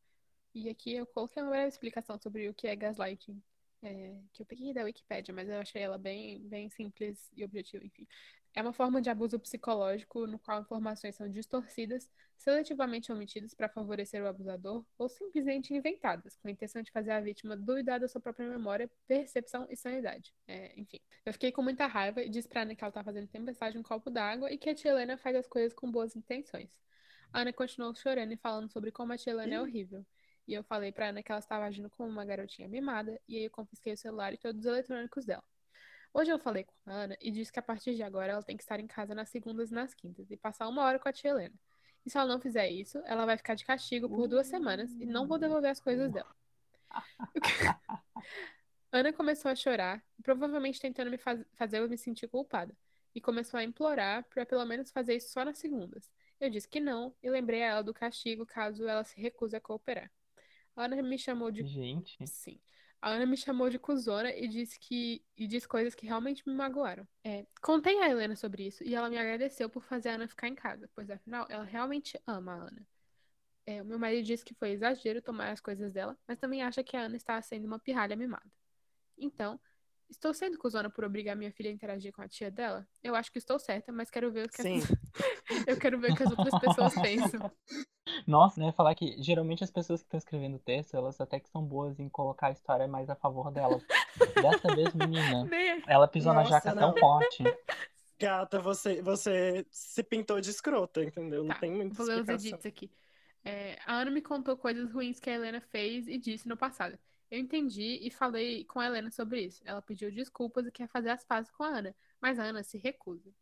E aqui eu coloquei uma breve explicação sobre o que é gaslighting, é, que eu peguei da Wikipédia, mas eu achei ela bem, bem simples e objetiva, enfim. É uma forma de abuso psicológico no qual informações são distorcidas, seletivamente omitidas para favorecer o abusador ou simplesmente inventadas, com a intenção de fazer a vítima duvidar da sua própria memória, percepção e sanidade. É, enfim, eu fiquei com muita raiva e disse pra Ana que ela tá fazendo tempestade no copo d'água e que a tia Helena faz as coisas com boas intenções. A Ana continuou chorando e falando sobre como a tia Helena é horrível. E eu falei pra Ana que ela estava agindo como uma garotinha mimada, e aí eu confisquei o celular e todos os eletrônicos dela. Hoje eu falei com a Ana e disse que a partir de agora ela tem que estar em casa nas segundas e nas quintas e passar uma hora com a tia Helena. E se ela não fizer isso, ela vai ficar de castigo por duas semanas e não vou devolver as coisas dela. Ana começou a chorar, provavelmente tentando me faz fazer eu me sentir culpada, e começou a implorar para pelo menos fazer isso só nas segundas. Eu disse que não e lembrei a ela do castigo caso ela se recuse a cooperar. A Ana me chamou de. Gente. Sim. A Ana me chamou de cuzona e disse que e disse coisas que realmente me magoaram. É, contei a Helena sobre isso e ela me agradeceu por fazer a Ana ficar em casa, pois afinal ela realmente ama a Ana. É, o meu marido disse que foi exagero tomar as coisas dela, mas também acha que a Ana está sendo uma pirralha mimada. Então, estou sendo cuzona por obrigar minha filha a interagir com a tia dela? Eu acho que estou certa, mas quero ver o que Sim. as... eu quero ver o que as outras pessoas pensam. Nossa, né? Falar que geralmente as pessoas que estão escrevendo texto, elas até que são boas em colocar a história mais a favor delas. Dessa vez, menina, ela pisou na Nossa, jaca não. tão forte. Gata, você, você se pintou de escrota, entendeu? Não Tá, tem muita Vou ler os edits aqui. É, a Ana me contou coisas ruins que a Helena fez e disse no passado. Eu entendi e falei com a Helena sobre isso. Ela pediu desculpas e quer fazer as pazes com a Ana, mas a Ana se recusa.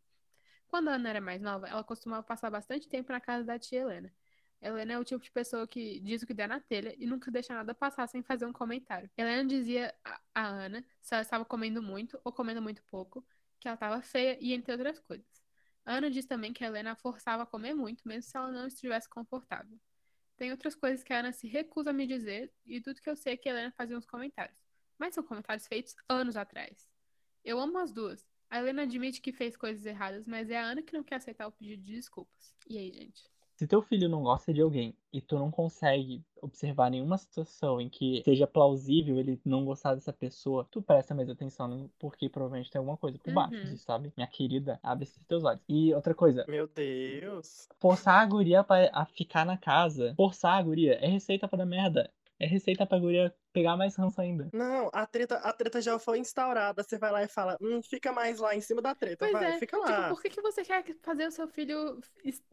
Quando a Ana era mais nova, ela costumava passar bastante tempo na casa da tia Helena. Helena é o tipo de pessoa que diz o que der na telha e nunca deixa nada passar sem fazer um comentário. Helena dizia a, Ana se ela estava comendo muito ou comendo muito pouco, que ela estava feia e entre outras coisas. Ana diz também que Helena a forçava a comer muito, mesmo se ela não estivesse confortável. Tem outras coisas que a Ana se recusa a me dizer, e tudo que eu sei é que Helena fazia uns comentários. Mas são comentários feitos anos atrás. Eu amo as duas. A Helena admite que fez coisas erradas, mas é a Ana que não quer aceitar o pedido de desculpas. E aí, gente? Se teu filho não gosta de alguém e tu não consegue observar nenhuma situação em que seja plausível ele não gostar dessa pessoa, tu presta mais atenção, porque provavelmente tem alguma coisa por baixo Uhum. disso, sabe? Minha querida, abre esses teus olhos. E outra coisa, Meu Deus. forçar a guria pra, a ficar na casa, forçar a guria, é receita pra dar merda. É receita pra guria pegar mais ranço ainda. Não, a treta, a treta já foi instaurada. Você vai lá e fala, hum, fica mais lá em cima da treta, Pois vai, é, fica tipo, lá. por que, que você quer fazer o seu filho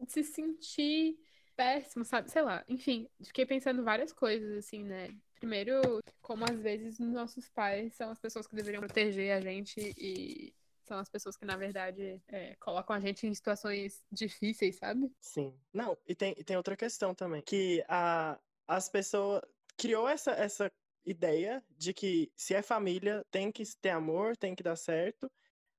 se sentir péssimo, sabe? Sei lá. Enfim, fiquei pensando várias coisas, assim, né? Primeiro, como às vezes nossos pais são as pessoas que deveriam proteger a gente e são as pessoas que, na verdade, é, colocam a gente em situações difíceis, sabe? Sim. Não, e tem, e tem outra questão também, que a, as pessoas criou essa, essa ideia de que se é família, tem que ter amor, tem que dar certo,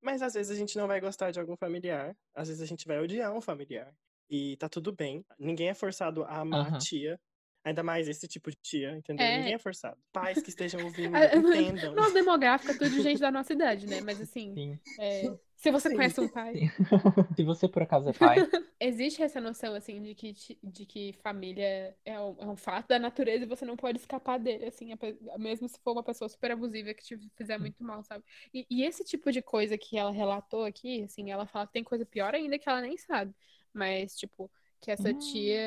mas às vezes a gente não vai gostar de algum familiar, às vezes a gente vai odiar um familiar, e tá tudo bem, ninguém é forçado a amar a Aham. tia, ainda mais esse tipo de tia, entendeu? É. Ninguém é forçado. Pais que estejam ouvindo, A- entendam. Nossa demográfica, tudo de gente da nossa idade, né? Mas assim, Sim. é, se você conhece um pai, Se você por acaso é pai, Existe essa noção, assim, de que, de que família é um, é um fato da natureza e você não pode escapar dele, assim, mesmo se for uma pessoa super abusiva que te fizer muito mal, sabe? E, e esse tipo de coisa que ela relatou aqui, assim, ela fala que tem coisa pior ainda que ela nem sabe. Mas, tipo, que essa Hum. tia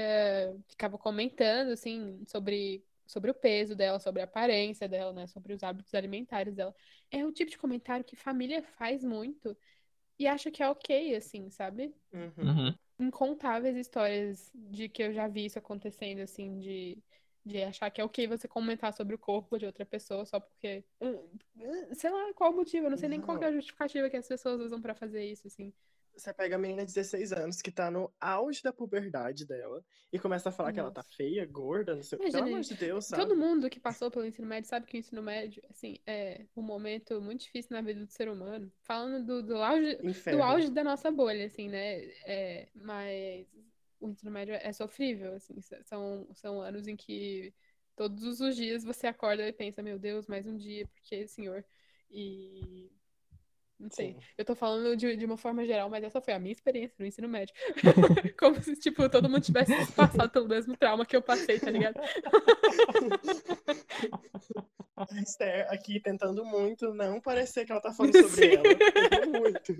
ficava comentando, assim, sobre, sobre o peso dela, sobre a aparência dela, né? Sobre os hábitos alimentares dela. É o tipo de comentário que família faz muito e acha que é ok, assim, sabe? Uhum. uhum. incontáveis histórias de que eu já vi isso acontecendo, assim, de, de achar que é ok você comentar sobre o corpo de outra pessoa só porque. hum, Sei lá qual o motivo, eu não sei nem qual que é a justificativa que as pessoas usam pra fazer isso, assim. Você pega a menina de 16 anos que tá no auge da puberdade dela e começa a falar que ela tá Nossa. feia, gorda, não sei o que. Pelo amor de Deus, sabe? Todo mundo que passou pelo ensino médio sabe que o ensino médio, assim, é um momento muito difícil na vida do ser humano. Falando do, do auge, Inferno. do auge da nossa bolha, assim, né? É, mas o ensino médio é sofrível, assim, são, são anos em que todos os dias você acorda e pensa, meu Deus, mais um dia, porque, senhor? E Não sei. Sim. Eu tô falando de, de uma forma geral, mas essa foi a minha experiência no ensino médio. Como se, tipo, todo mundo tivesse passado pelo mesmo trauma que eu passei, tá ligado? A Esther aqui tentando muito não parecer que ela tá falando sobre Sim. ela. Muito.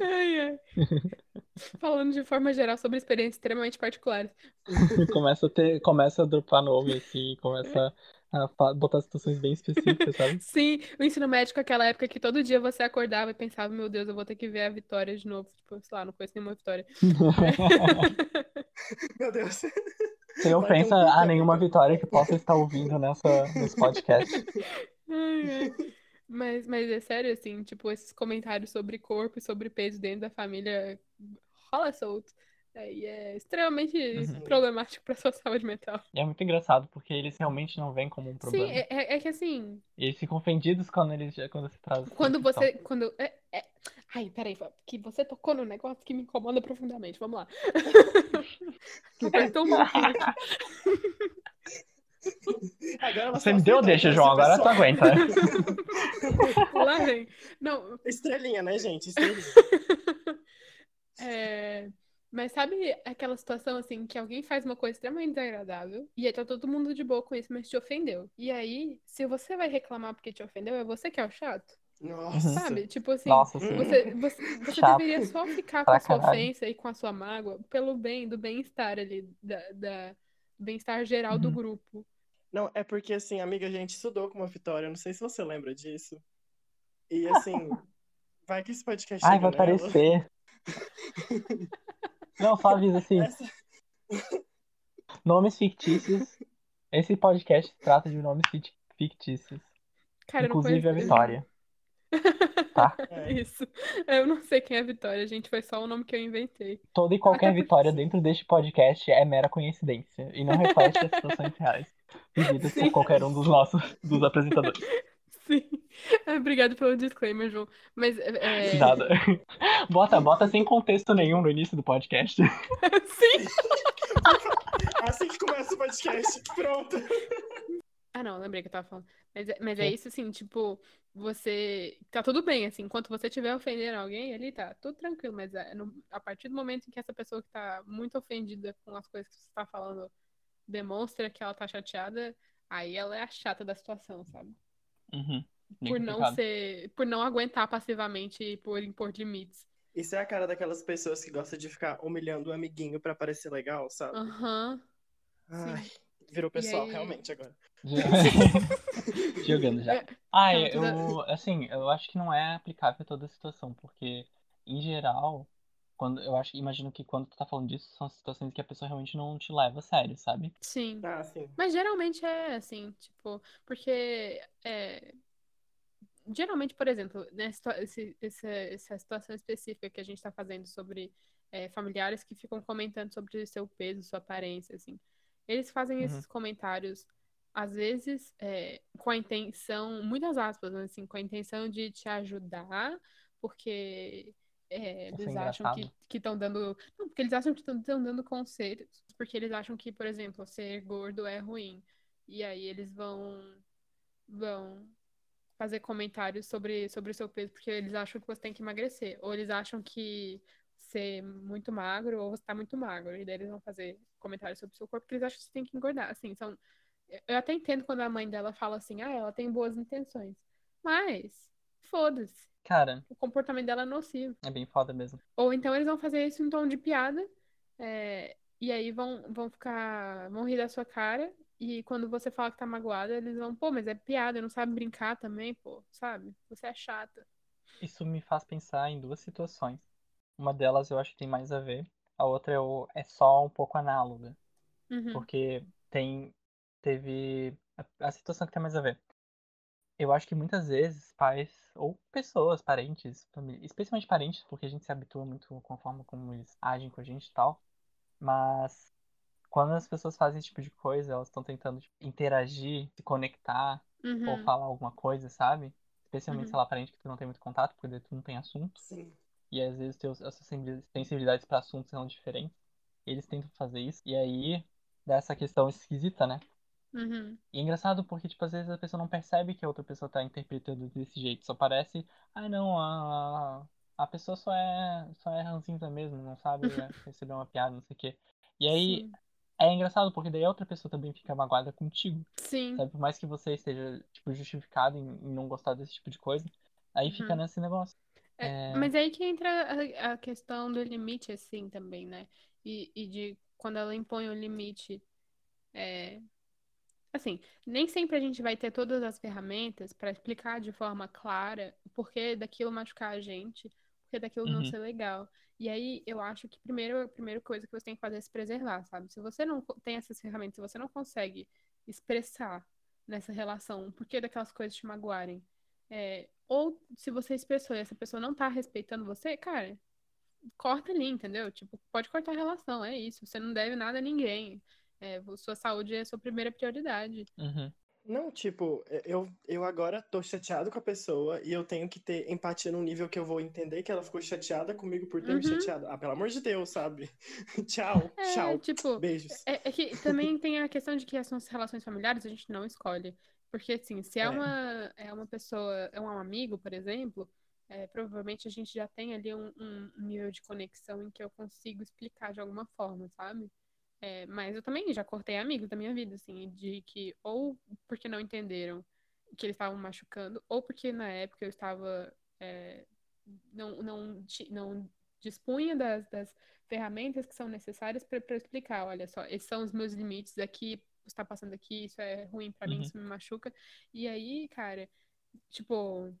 Ai, ai. Falando de forma geral sobre experiências extremamente particulares. Começa a ter, começa a dropar nome, assim, começa a botar situações bem específicas, sabe? Sim, o ensino médico, aquela época que todo dia você acordava e pensava, meu Deus, eu vou ter que ver a Vitória de novo. Tipo, sei lá, não conheço nenhuma Vitória. Meu Deus. Sem ofensa um a nenhuma. Vitória que possa estar ouvindo nessa, nesse podcast. Ai, ai. Mas, mas é sério, assim, tipo, esses comentários sobre corpo e sobre peso dentro da família rola solto. Aí é extremamente Uhum. problemático pra sua saúde mental. E é muito engraçado, porque eles realmente não veem como um Sim, problema. é, é- é que assim, Eles ficam ofendidos quando eles quando você traz quando você. Quando. É, é... Ai, peraí, que você tocou no negócio que me incomoda profundamente. Vamos lá. Apertou um. Agora Você me deu deixa, João, agora tu aguenta. Lá vem. Não, Estrelinha, né, gente? Estrelinha. É, Mas sabe aquela situação assim que alguém faz uma coisa extremamente desagradável e aí tá todo mundo de boa com isso, mas te ofendeu. E aí, se você vai reclamar porque te ofendeu, é você que é o chato, Nossa. sabe? Tipo assim, Nossa, você, você, você deveria só ficar com a sua caralho. ofensa e com a sua mágoa pelo bem, do bem-estar ali, da, da- do bem-estar geral do Uhum. grupo. Não, é porque, assim, amiga, a gente estudou com uma Vitória. Não sei se você lembra disso. E, assim, vai que esse podcast Ai, vai nela. aparecer. Não, só avisa assim. Essa- Nomes fictícios. Esse podcast trata de nomes fic- fictícios. Cara, Inclusive a conheço- Vitória. Tá? É. Isso. Eu não sei quem é a Vitória, gente. Foi só o nome que eu inventei. Toda e qualquer Até porque- vitória dentro deste podcast é mera coincidência e não reflete as situações reais vividas Sim. por qualquer um dos nossos dos apresentadores. Sim. Obrigado pelo disclaimer, João. Mas é... Nada. Bota, bota sem contexto nenhum no início do podcast. Sim. Assim que começa o podcast. Pronto. Ah, não, lembrei que eu tava falando. Mas, é- mas é isso, assim, tipo, você. Tá tudo bem, assim, enquanto você estiver ofendendo alguém, ali tá tudo tranquilo, mas é no- a partir do momento em que essa pessoa que tá muito ofendida com as coisas que você tá falando demonstra que ela tá chateada, aí ela é a chata da situação, sabe? Uhum. Por não ser. Por não aguentar passivamente e por impor limites. Isso é a cara daquelas pessoas que gostam de ficar humilhando o amiguinho pra parecer legal, sabe? Aham. Ai, virou pessoal, aí- realmente, agora. Jogando já. Ah, eu, assim, eu acho que não é aplicável a toda situação, porque, em geral, quando eu acho, imagino que quando tu tá falando disso, são situações que a pessoa realmente não te leva a sério, sabe? Sim. Ah, sim. Mas geralmente é assim, tipo, porque é, geralmente, por exemplo, né, situa- esse- essa, essa situação específica que a gente está fazendo sobre é, familiares que ficam comentando sobre seu peso, sua aparência, assim, eles fazem Uhum. esses comentários às vezes é, com a intenção, muitas aspas, né, assim, com a intenção de te ajudar, porque é, Isso é eles acham que estão dando. Não, porque eles acham que estão dando conselhos. Porque eles acham que, por exemplo, ser gordo é ruim. E aí eles vão vão fazer comentários sobre, sobre o seu peso, porque eles acham que você tem que emagrecer. Ou eles acham que ser muito magro ou você tá muito magro. E daí eles vão fazer comentários sobre o seu corpo, porque eles acham que você tem que engordar. Assim, são. Eu até entendo quando a mãe dela fala assim, ah, ela tem boas intenções. Mas, foda-se. Cara, O comportamento dela é nocivo. é bem foda mesmo. Ou então eles vão fazer isso em tom de piada, é, e aí vão, vão ficar, vão rir da sua cara, e quando você fala que tá magoada, eles vão, pô, mas é piada, não sabe brincar também, pô, sabe? Você é chata. Isso me faz pensar em duas situações. Uma delas eu acho que tem mais a ver, a outra é, é só um pouco análoga. Uhum. Porque tem. Teve. A, a situação que tem mais a ver. Eu acho que muitas vezes pais, ou pessoas, parentes, família, especialmente parentes, porque a gente se habitua muito com a forma como eles agem com a gente e tal. Mas quando as pessoas fazem esse tipo de coisa, elas estão tentando tipo, interagir, se conectar, ou Uhum. falar alguma coisa, sabe? Especialmente, Uhum. sei lá, parente que tu não tem muito contato, porque daí tu não tem assunto. Sim. E às vezes teus, as suas sensibilidades- sensibilidades para assuntos são diferentes. Eles tentam fazer isso. E aí dá essa questão esquisita, né? Uhum. E é engraçado porque, tipo, às vezes a pessoa não percebe que a outra pessoa tá interpretando desse jeito. Só parece, ah, não, a, a pessoa só é, só é ranzinza mesmo, não sabe receber uma piada, não sei o quê. E aí, Sim. é engraçado porque daí a outra pessoa também fica magoada contigo, Sim. sabe? Por mais que você esteja, tipo, justificado em, em não gostar desse tipo de coisa, aí fica Uhum. nesse negócio. É, É, mas aí que entra a, a questão do limite, assim, também, né? E, e de quando ela impõe o limite. É, assim, nem sempre a gente vai ter todas as ferramentas para explicar de forma clara o porquê daquilo machucar a gente, porquê daquilo não Uhum. ser legal. E aí eu acho que primeiro, a primeira coisa que você tem que fazer é se preservar, sabe? Se você não tem essas ferramentas, se você não consegue expressar nessa relação o porquê daquelas coisas te magoarem, é, ou se você expressou e essa pessoa não tá respeitando você, cara, corta ali, entendeu? Tipo, pode cortar a relação, é isso. Você não deve nada a ninguém. É, sua saúde é sua primeira prioridade. uhum. Não, tipo, eu, eu agora tô chateado com a pessoa e eu tenho que ter empatia num nível que eu vou entender que ela ficou chateada comigo por ter me Uhum. chateado. Ah, pelo amor de Deus, sabe? tchau, É, tchau. tipo, Beijos. é, é que também tem a questão de que as nossas relações familiares a gente não escolhe. Porque, assim, se é, É. uma, é uma pessoa, é um amigo, por exemplo, é, provavelmente a gente já tem ali um, um nível de conexão em que eu consigo explicar de alguma forma, sabe? É, mas eu também já cortei amigos da minha vida, assim, de que ou porque não entenderam que eles estavam machucando, ou porque na época eu estava. é, não, não, não dispunha das, das ferramentas que são necessárias para explicar. Olha só, esses são os meus limites aqui, está passando aqui, isso é ruim para mim, Uhum. isso me machuca. E aí, cara, tipo,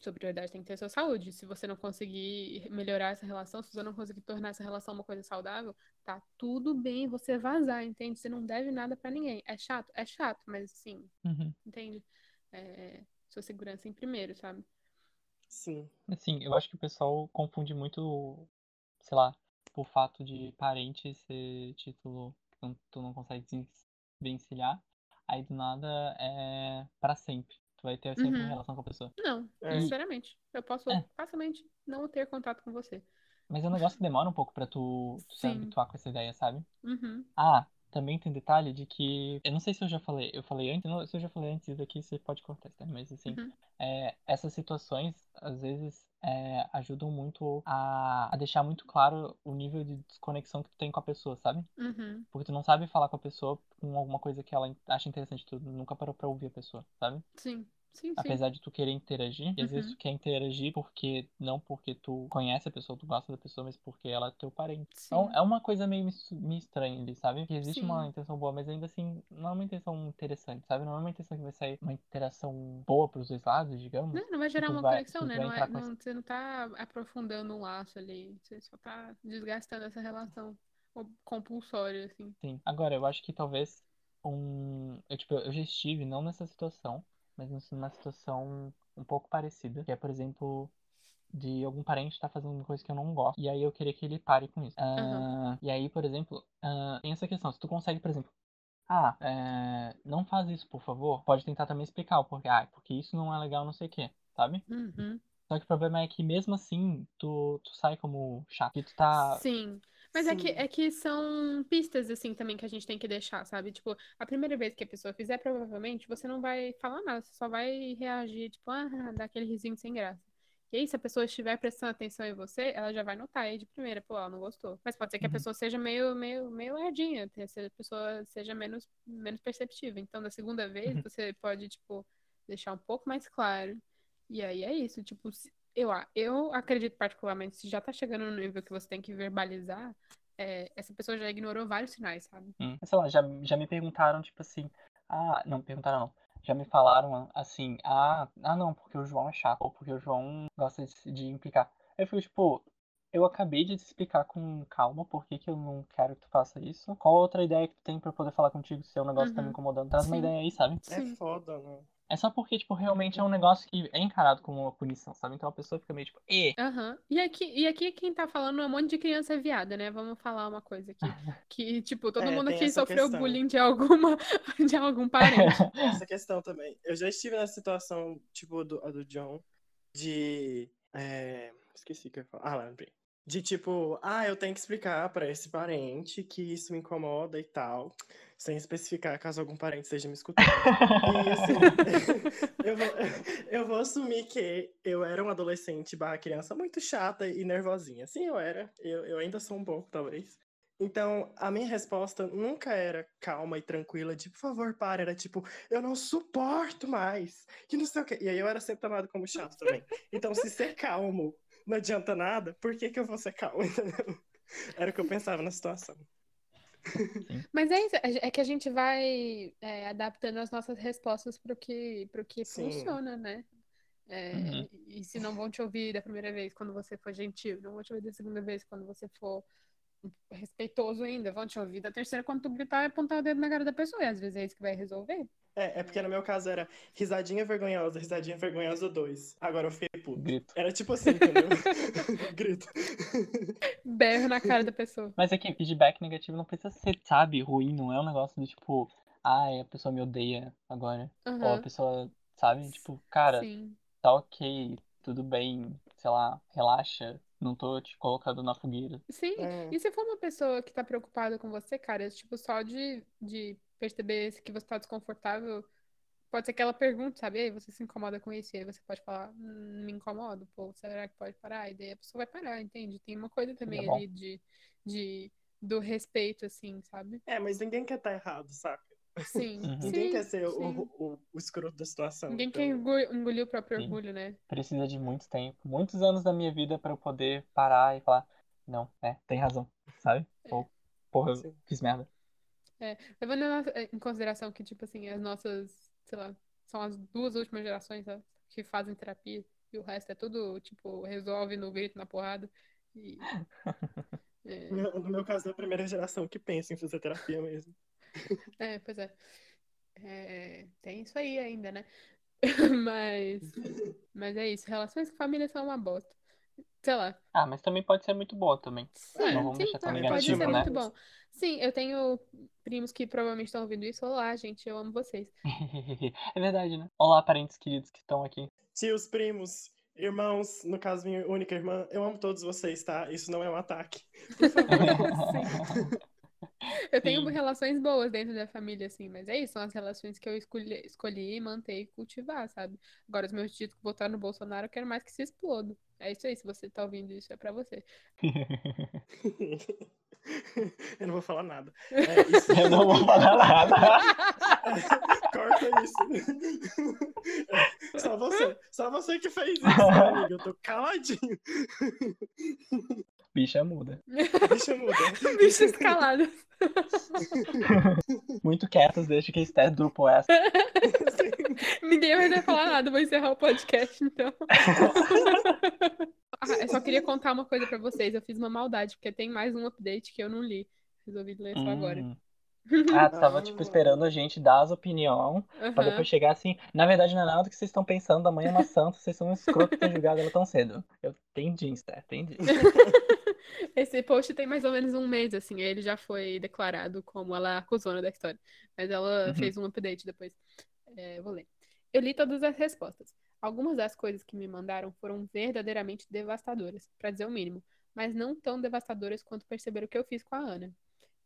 sua prioridade tem que ter a sua saúde. Se você não conseguir melhorar essa relação, se você não conseguir tornar essa relação uma coisa saudável, tá tudo bem você vazar, entende? Você não deve nada pra ninguém. É chato? É chato, mas assim, Uhum. entende? É, sua segurança em primeiro, sabe? Sim. Assim, eu acho que o pessoal confunde muito, sei lá, o fato de parente ser título que não- tu não consegue desvencilhar, aí do nada é pra sempre. Tu vai ter sempre Uhum. uma relação com a pessoa. Não, É. sinceramente. Eu posso É. facilmente não ter contato com você. Mas é um negócio que demora um pouco pra tu, tu se habituar com essa ideia, sabe? Uhum. Ah, também tem detalhe de que. Eu não sei se eu já falei. Eu falei antes. Não, se eu já falei antes isso aqui, você pode cortar, tá? Mas assim, Uhum. é, essas situações, às vezes, é, ajudam muito a, a deixar muito claro o nível de desconexão que tu tem com a pessoa, sabe? Uhum. Porque tu não sabe falar com a pessoa com alguma coisa que ela acha interessante. Tu nunca parou pra ouvir a pessoa, sabe? Sim. Sim, sim. Apesar de tu querer interagir, e às vezes Uhum. tu quer interagir porque não porque tu conhece a pessoa, tu gosta da pessoa, mas porque ela é teu parente. Então Sim. é uma coisa meio, meio estranha ali, sabe? Que existe uma Sim. intenção boa, mas ainda assim não é uma intenção interessante, sabe? Não é uma intenção que vai sair uma interação boa pros dois lados, digamos. Não, não vai gerar uma vai- conexão, né? Não é, não- você não tá aprofundando um laço ali. Você só tá desgastando essa relação compulsória, assim. Sim. Agora, eu acho que talvez um. Eu, tipo, eu já estive, não nessa situação, mas numa situação um pouco parecida. Que é, por exemplo, de algum parente estar fazendo uma coisa que eu não gosto. E aí eu queria que ele pare com isso. Ah, e aí, por exemplo, ah, tem essa questão. Se tu consegue, por exemplo. Ah, é, não faz isso, por favor. Pode tentar também explicar o porquê. Ah, porque isso não é legal, não sei o quê, sabe? Uhum. Só que o problema é que mesmo assim, tu, tu sai como chato. E tu tá. Sim. Mas é que, é que são pistas, assim, também que a gente tem que deixar, sabe? Tipo, a primeira vez que a pessoa fizer, provavelmente você não vai falar nada, você só vai reagir, tipo, ah, dar aquele risinho sem graça. E aí, se a pessoa estiver prestando atenção em você, ela já vai notar aí de primeira, pô, ela não gostou. Mas pode ser que a Uhum. pessoa seja meio, meio, meio lerdinha, te- se a pessoa seja menos, menos perceptiva. Então, da segunda vez, Uhum. você pode, tipo, deixar um pouco mais claro. E aí é isso, tipo, se- eu, a- eu acredito particularmente, se já tá chegando no nível que você tem que verbalizar, é, essa pessoa já ignorou vários sinais, sabe? Hum. Sei lá, já, já me perguntaram, tipo assim. Ah, não, perguntaram não. Já me falaram assim, ah, ah não, porque o João é chato, ou porque o João gosta de, de implicar. Eu fico, tipo, eu acabei de te explicar com calma por que, que eu não quero que tu faça isso. Qual outra ideia que tu tem pra eu poder falar contigo se o negócio tá me Uhum. incomodando? Traz uma Sim. ideia aí, sabe? É Sim. foda, né? É só porque, tipo, realmente é um negócio que é encarado como uma punição, sabe? Então a pessoa fica meio tipo, e Aham. E aqui, e aqui quem tá falando é um monte de criança viada, né? Vamos falar uma coisa aqui. Que, tipo, todo É, mundo aqui sofreu questão. bullying de alguma, de algum parente. Essa questão também. Eu já estive nessa situação, tipo, do, a do John, de. é, Esqueci o que eu ia falar. Ah, lá, lembrei. De tipo, ah, eu tenho que explicar para esse parente que isso me incomoda e tal, sem especificar caso algum parente esteja me escutando. e assim, eu, vou, eu vou assumir que eu era um adolescente barra criança muito chata e nervosinha. Sim, eu era. Eu, eu ainda sou um pouco, talvez. Então, a minha resposta nunca era calma e tranquila, de por favor, para. Era tipo, eu não suporto mais. Que não sei o quê. E aí eu era sempre tomado como chato também. Então, se ser calmo não adianta nada, por que, que eu vou ser calmo? Era o que eu pensava na situação. Mas é isso, é que a gente vai é, adaptando as nossas respostas para o que, pro que funciona, né? É, uhum. E se não vão te ouvir da primeira vez quando você for gentil, não vão te ouvir da segunda vez quando você for respeitoso ainda, vão te ouvir da terceira quando tu gritar e apontar o dedo na cara da pessoa, e às vezes é isso que vai resolver. É, é porque no meu caso era risadinha vergonhosa, risadinha vergonhosa 2. Agora eu fiquei puto. Grito. Era tipo assim, entendeu? Grito. Berro na cara da pessoa. Mas é que feedback negativo não precisa ser, sabe, ruim, não é um negócio do tipo, ai, a pessoa me odeia agora. Uhum. Ou a pessoa, sabe, tipo, cara, Sim. tá ok, tudo bem, sei lá, relaxa, não tô te colocando na fogueira. Sim, é. e se for uma pessoa que tá preocupada com você, cara, tipo, só de, de perceber que você tá desconfortável, pode ser que ela pergunte, sabe? Ei, você se incomoda com isso? E aí você pode falar, hum, me incomodo, pô, será que pode parar? E daí a pessoa vai parar, entende? Tem uma coisa também é ali de, de, do respeito, assim, sabe? É, mas ninguém quer estar tá errado, sabe? Sim. Uhum. Ninguém sim, quer ser o, o, o, escroto da situação. Ninguém então... quer engolir o próprio sim. orgulho, né? Precisa de muito tempo, muitos anos da minha vida para eu poder parar e falar: não, é, tem razão, sabe? É. Ou, porra, eu fiz merda. É, levando em consideração que, tipo assim, as nossas, sei lá, são as duas últimas gerações né, que fazem terapia e o resto é tudo, tipo, resolve no grito, na porrada. E, é... No meu caso, é a primeira geração que pensa em fazer terapia mesmo. É, pois é. é. Tem isso aí ainda, né? mas, mas é isso. Relações com família são uma bosta. Sei lá. Ah, mas também pode ser muito boa também. Sim, não vamos sim, deixar tão pode ser né? muito bom. Sim, eu tenho primos que provavelmente estão ouvindo isso. Olá, gente, eu amo vocês. é verdade, né? Olá, parentes queridos que estão aqui. Tios, primos, irmãos, no caso, minha única irmã, eu amo todos vocês, tá? Isso não é um ataque. Por favor. Eu tenho Sim. relações boas dentro da família, assim, mas é isso, são as relações que eu escolhi, escolhi manter e cultivar, sabe? Agora, os meus títulos que votaram no Bolsonaro, eu quero mais que se explodam. É isso aí, se você tá ouvindo isso, é pra você. eu não vou falar nada. É, isso... Eu não vou falar nada. Corta isso. Só você, só você que fez isso, amigo. Eu tô caladinho. Bicha muda. Bicha muda. Bicha escalada. Muito quietos desde que a Esther dropou essa. Ninguém vai falar nada, vou encerrar o podcast então. ah, eu só queria contar uma coisa pra vocês. Eu fiz uma maldade, porque tem mais um update que eu não li. Resolvi ler só hum. agora. Ah, tu tava, tipo, esperando a gente dar as opiniões uhum. pra depois chegar assim. Na verdade, não é nada do que vocês estão pensando. Amanhã é uma santa, vocês são um escroto ter julgado ela tão cedo. Eu entendi, Esther, entendi. Esse post tem mais ou menos um mês, assim. Ele já foi declarado como ela acusona da história. Mas ela uhum. fez um update depois. É, vou ler. Eu li todas as respostas. Algumas das coisas que me mandaram foram verdadeiramente devastadoras, para dizer o mínimo, mas não tão devastadoras quanto perceber o que eu fiz com a Ana.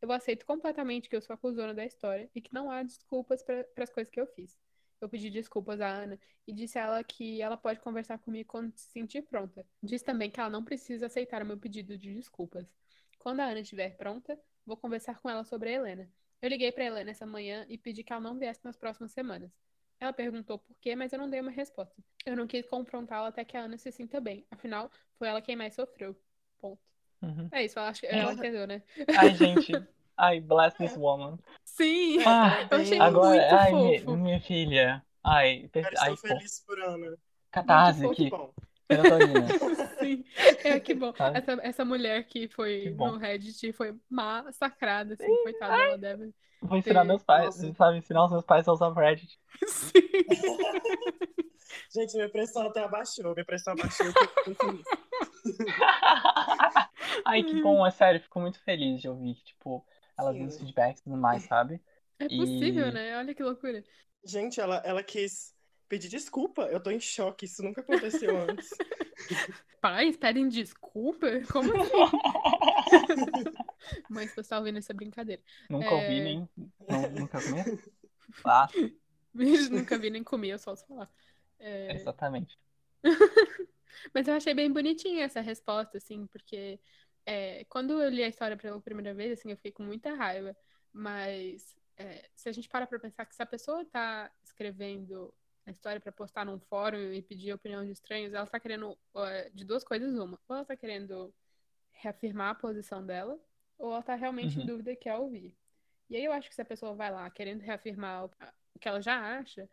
Eu aceito completamente que eu sou acusona da história e que não há desculpas para as coisas que eu fiz. Eu pedi desculpas à Ana e disse a ela que ela pode conversar comigo quando se sentir pronta. Disse também que ela não precisa aceitar o meu pedido de desculpas. Quando a Ana estiver pronta, vou conversar com ela sobre a Helena. Eu liguei para Helena essa manhã e pedi que ela não viesse nas próximas semanas. Ela perguntou por quê, mas eu não dei uma resposta. Eu não quis confrontá-la até que a Ana se sinta bem. Afinal, foi ela quem mais sofreu. Ponto. Uhum. É isso, eu acho que ela entendeu, né? Ai, gente. Ai, bless this woman. Sim, ah, eu achei agora, muito ai, fofo. Minha, minha filha. Ai, per... ai, estou feliz por Ana. Catarse aqui. é que bom. Essa, essa mulher que foi que no Reddit foi massacrada, assim, coitada, ela deve. Vou ensinar ter... meus pais, sabe? Ensinar os meus pais a usar o Reddit. Sim. Gente, minha pressão até abaixou, minha pressão abaixou. Ai, que bom, é sério, fico muito feliz de ouvir que, tipo, ela viu os feedbacks e tudo mais, sabe? É possível, e... né? Olha que loucura. Gente, ela, ela quis pedir desculpa. Eu tô em choque, isso nunca aconteceu antes. Pais pedem desculpa? Como assim? Mãe, se você tá ouvindo essa brincadeira. Nunca É. ouvi nem. nu- Nunca comi? Ah, Nunca vi nem comi, eu só ouço falar. É, exatamente. Mas eu achei bem bonitinha essa resposta, assim, porque é, quando eu li a história pela primeira vez, assim, eu fiquei com muita raiva. Mas é, se a gente para pra pensar que se a pessoa tá escrevendo a história pra postar num fórum e pedir a opinião de estranhos, ela tá querendo é, de duas coisas uma. Ou ela tá querendo reafirmar a posição dela, ou ela tá realmente em Uhum. dúvida e quer ouvir. E aí eu acho que se a pessoa vai lá querendo reafirmar o que ela já acha,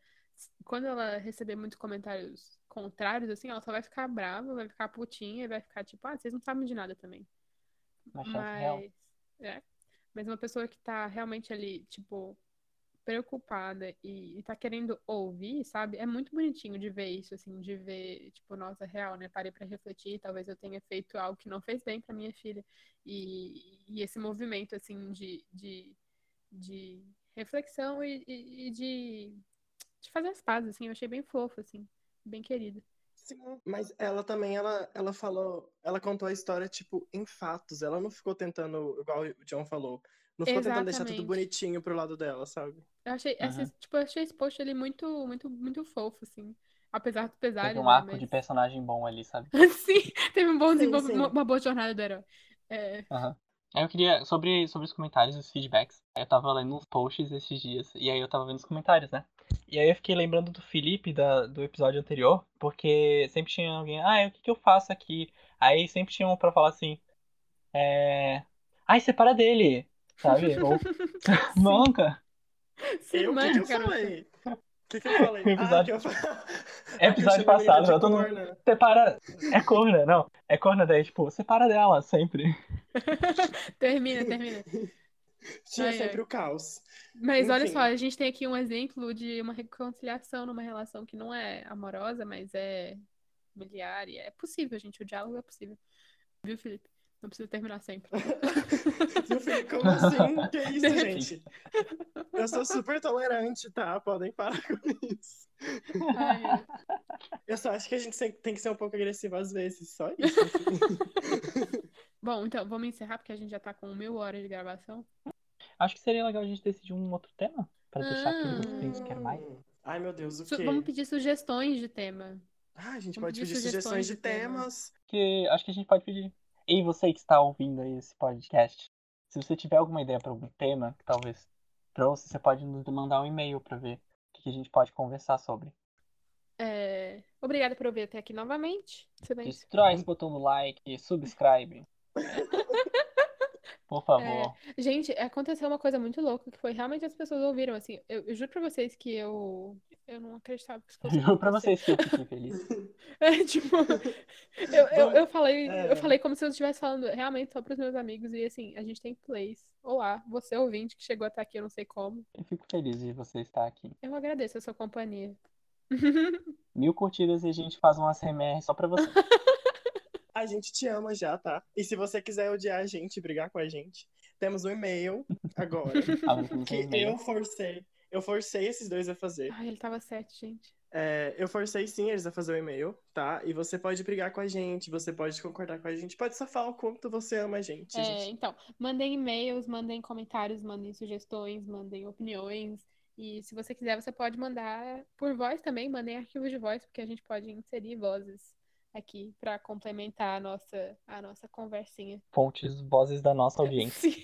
quando ela receber muitos comentários contrários, assim, ela só vai ficar brava, vai ficar putinha e vai ficar tipo, ah, vocês não sabem de nada também. Uma. Mas, é. Mas uma pessoa que tá realmente ali, tipo, preocupada e, e tá querendo ouvir, sabe? É muito bonitinho de ver isso, assim, de ver, tipo, nossa, real, né? Parei pra refletir, talvez eu tenha feito algo que não fez bem pra minha filha. E, e esse movimento, assim, de, de, de reflexão e, e- e de, de fazer as pazes, assim, eu achei bem fofo, assim, bem querido. Sim, mas ela também, ela, ela falou, ela contou a história, tipo, em fatos. Ela não ficou tentando, igual o John falou, não ficou tentando deixar tudo Exatamente. bonitinho pro lado dela, sabe? Eu achei, Uhum. tipo, eu achei esse post ali muito, muito, muito fofo, assim. Apesar dos pesares, Teve um né, arco mas- de personagem bom ali, sabe? Sim, teve um bom Sim, desenvolvimento, sim. uma boa jornada do herói. É, Aham. Aí eu queria, sobre, sobre os comentários, os feedbacks, eu tava lendo uns posts esses dias, e aí eu tava vendo os comentários, né? E aí eu fiquei lembrando do Felipe, da, do episódio anterior, porque sempre tinha alguém, ah, o que que eu faço aqui? Aí sempre tinha um pra falar assim, é... Ai, separa dele, sabe? Ou, manca. se eu, o que, que eu falei? O que, que eu falei? Episódio- Ah, que eu. É episódio passado, eu tô no... Separa... É corna, não. É corna daí, tipo, separa dela, sempre. Termina, termina. Tinha Ai, ai. sempre o caos. Mas olha Enfim. só, a gente tem aqui um exemplo de uma reconciliação numa relação que não é amorosa, mas é familiar e é possível, gente. O diálogo é possível. Viu, Felipe? Não precisa terminar sempre. Meu filho, como assim? Que isso, gente? Eu sou super tolerante, tá? Podem parar com isso. Ai. Eu só acho que a gente tem- que ser um pouco agressivo às vezes, só isso. Bom, então, vamos encerrar, porque a gente já tá com mil horas de gravação. Acho que seria legal a gente decidir um outro tema, pra deixar aquilo que Ah. a gente quer mais. Ai, meu Deus, o Su- quê? Vamos pedir sugestões de tema. Ah, a gente vamos pode pedir pedir sugestões sugestões de de tema. temas. que acho que a gente pode pedir. E você que está ouvindo aí esse podcast, se você tiver alguma ideia para algum tema que talvez trouxe, você pode nos mandar um e-mail para ver o que que a gente pode conversar sobre. É, Obrigada por ouvir até aqui novamente. Silêncio. Destrói esse botão do like, subscribe. Por favor. Gente, aconteceu uma coisa muito louca que foi realmente as pessoas ouviram, assim. Eu, eu juro pra vocês que eu. Eu não acreditava que isso fosse Juro pra vocês que eu fiquei feliz. É, tipo, eu, eu, eu falei, É. eu falei como se eu estivesse falando realmente só pros meus amigos. E assim, a gente tem plays. Olá, você ouvinte que chegou até aqui, eu não sei como. Eu fico feliz de você estar aqui. Eu agradeço a sua companhia. Mil curtidas e a gente faz um ASMR só pra você. A gente te ama já, tá? E se você quiser odiar a gente, brigar com a gente, temos um e-mail agora. Pra que eu forcei. Eu forcei esses dois a fazer. Ai, ele tava certo, gente. É, eu forcei sim eles a fazer o e-mail, tá? E você pode brigar com a gente, você pode concordar com a gente, pode só falar o quanto você ama a gente, É, gente. então, mandem e-mails, mandem comentários, mandem sugestões, mandem opiniões. E se você quiser, você pode mandar por voz também, mandem arquivos de voz, porque a gente pode inserir vozes aqui para complementar a nossa, a nossa conversinha. Fontes, vozes da nossa audiência. Sim.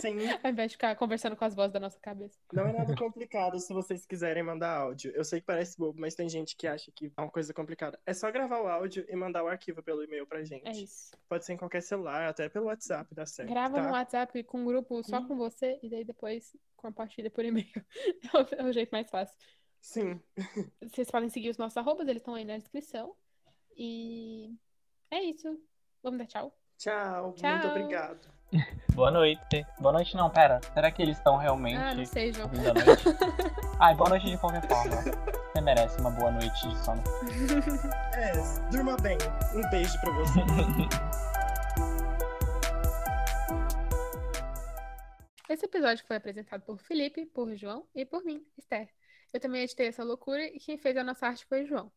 Sim, Ao invés de ficar conversando com as vozes da nossa cabeça. não é nada complicado se vocês quiserem mandar áudio. Eu sei que parece bobo, mas tem gente que acha que é uma coisa complicada. É só gravar o áudio e mandar o arquivo pelo e-mail pra gente. É isso. Pode ser em qualquer celular, até pelo WhatsApp, dá certo. Grava tá? no WhatsApp com um grupo só Hum. com você e daí depois compartilha por e-mail. É o- É o jeito mais fácil. Sim. Vocês podem seguir os nossos arrobas, eles estão aí na descrição. E é isso. Vamos dar tchau. Tchau, Tchau. muito obrigado. Boa noite. Boa noite não, pera. Será que eles estão realmente Ah, não sei, João. à noite? Ai, boa noite de qualquer forma. Você merece uma boa noite de sono. É, durma bem. Um beijo pra você. Esse episódio foi apresentado por Felipe, por João e por mim, Esther. Eu também editei essa loucura e quem fez a nossa arte foi o João.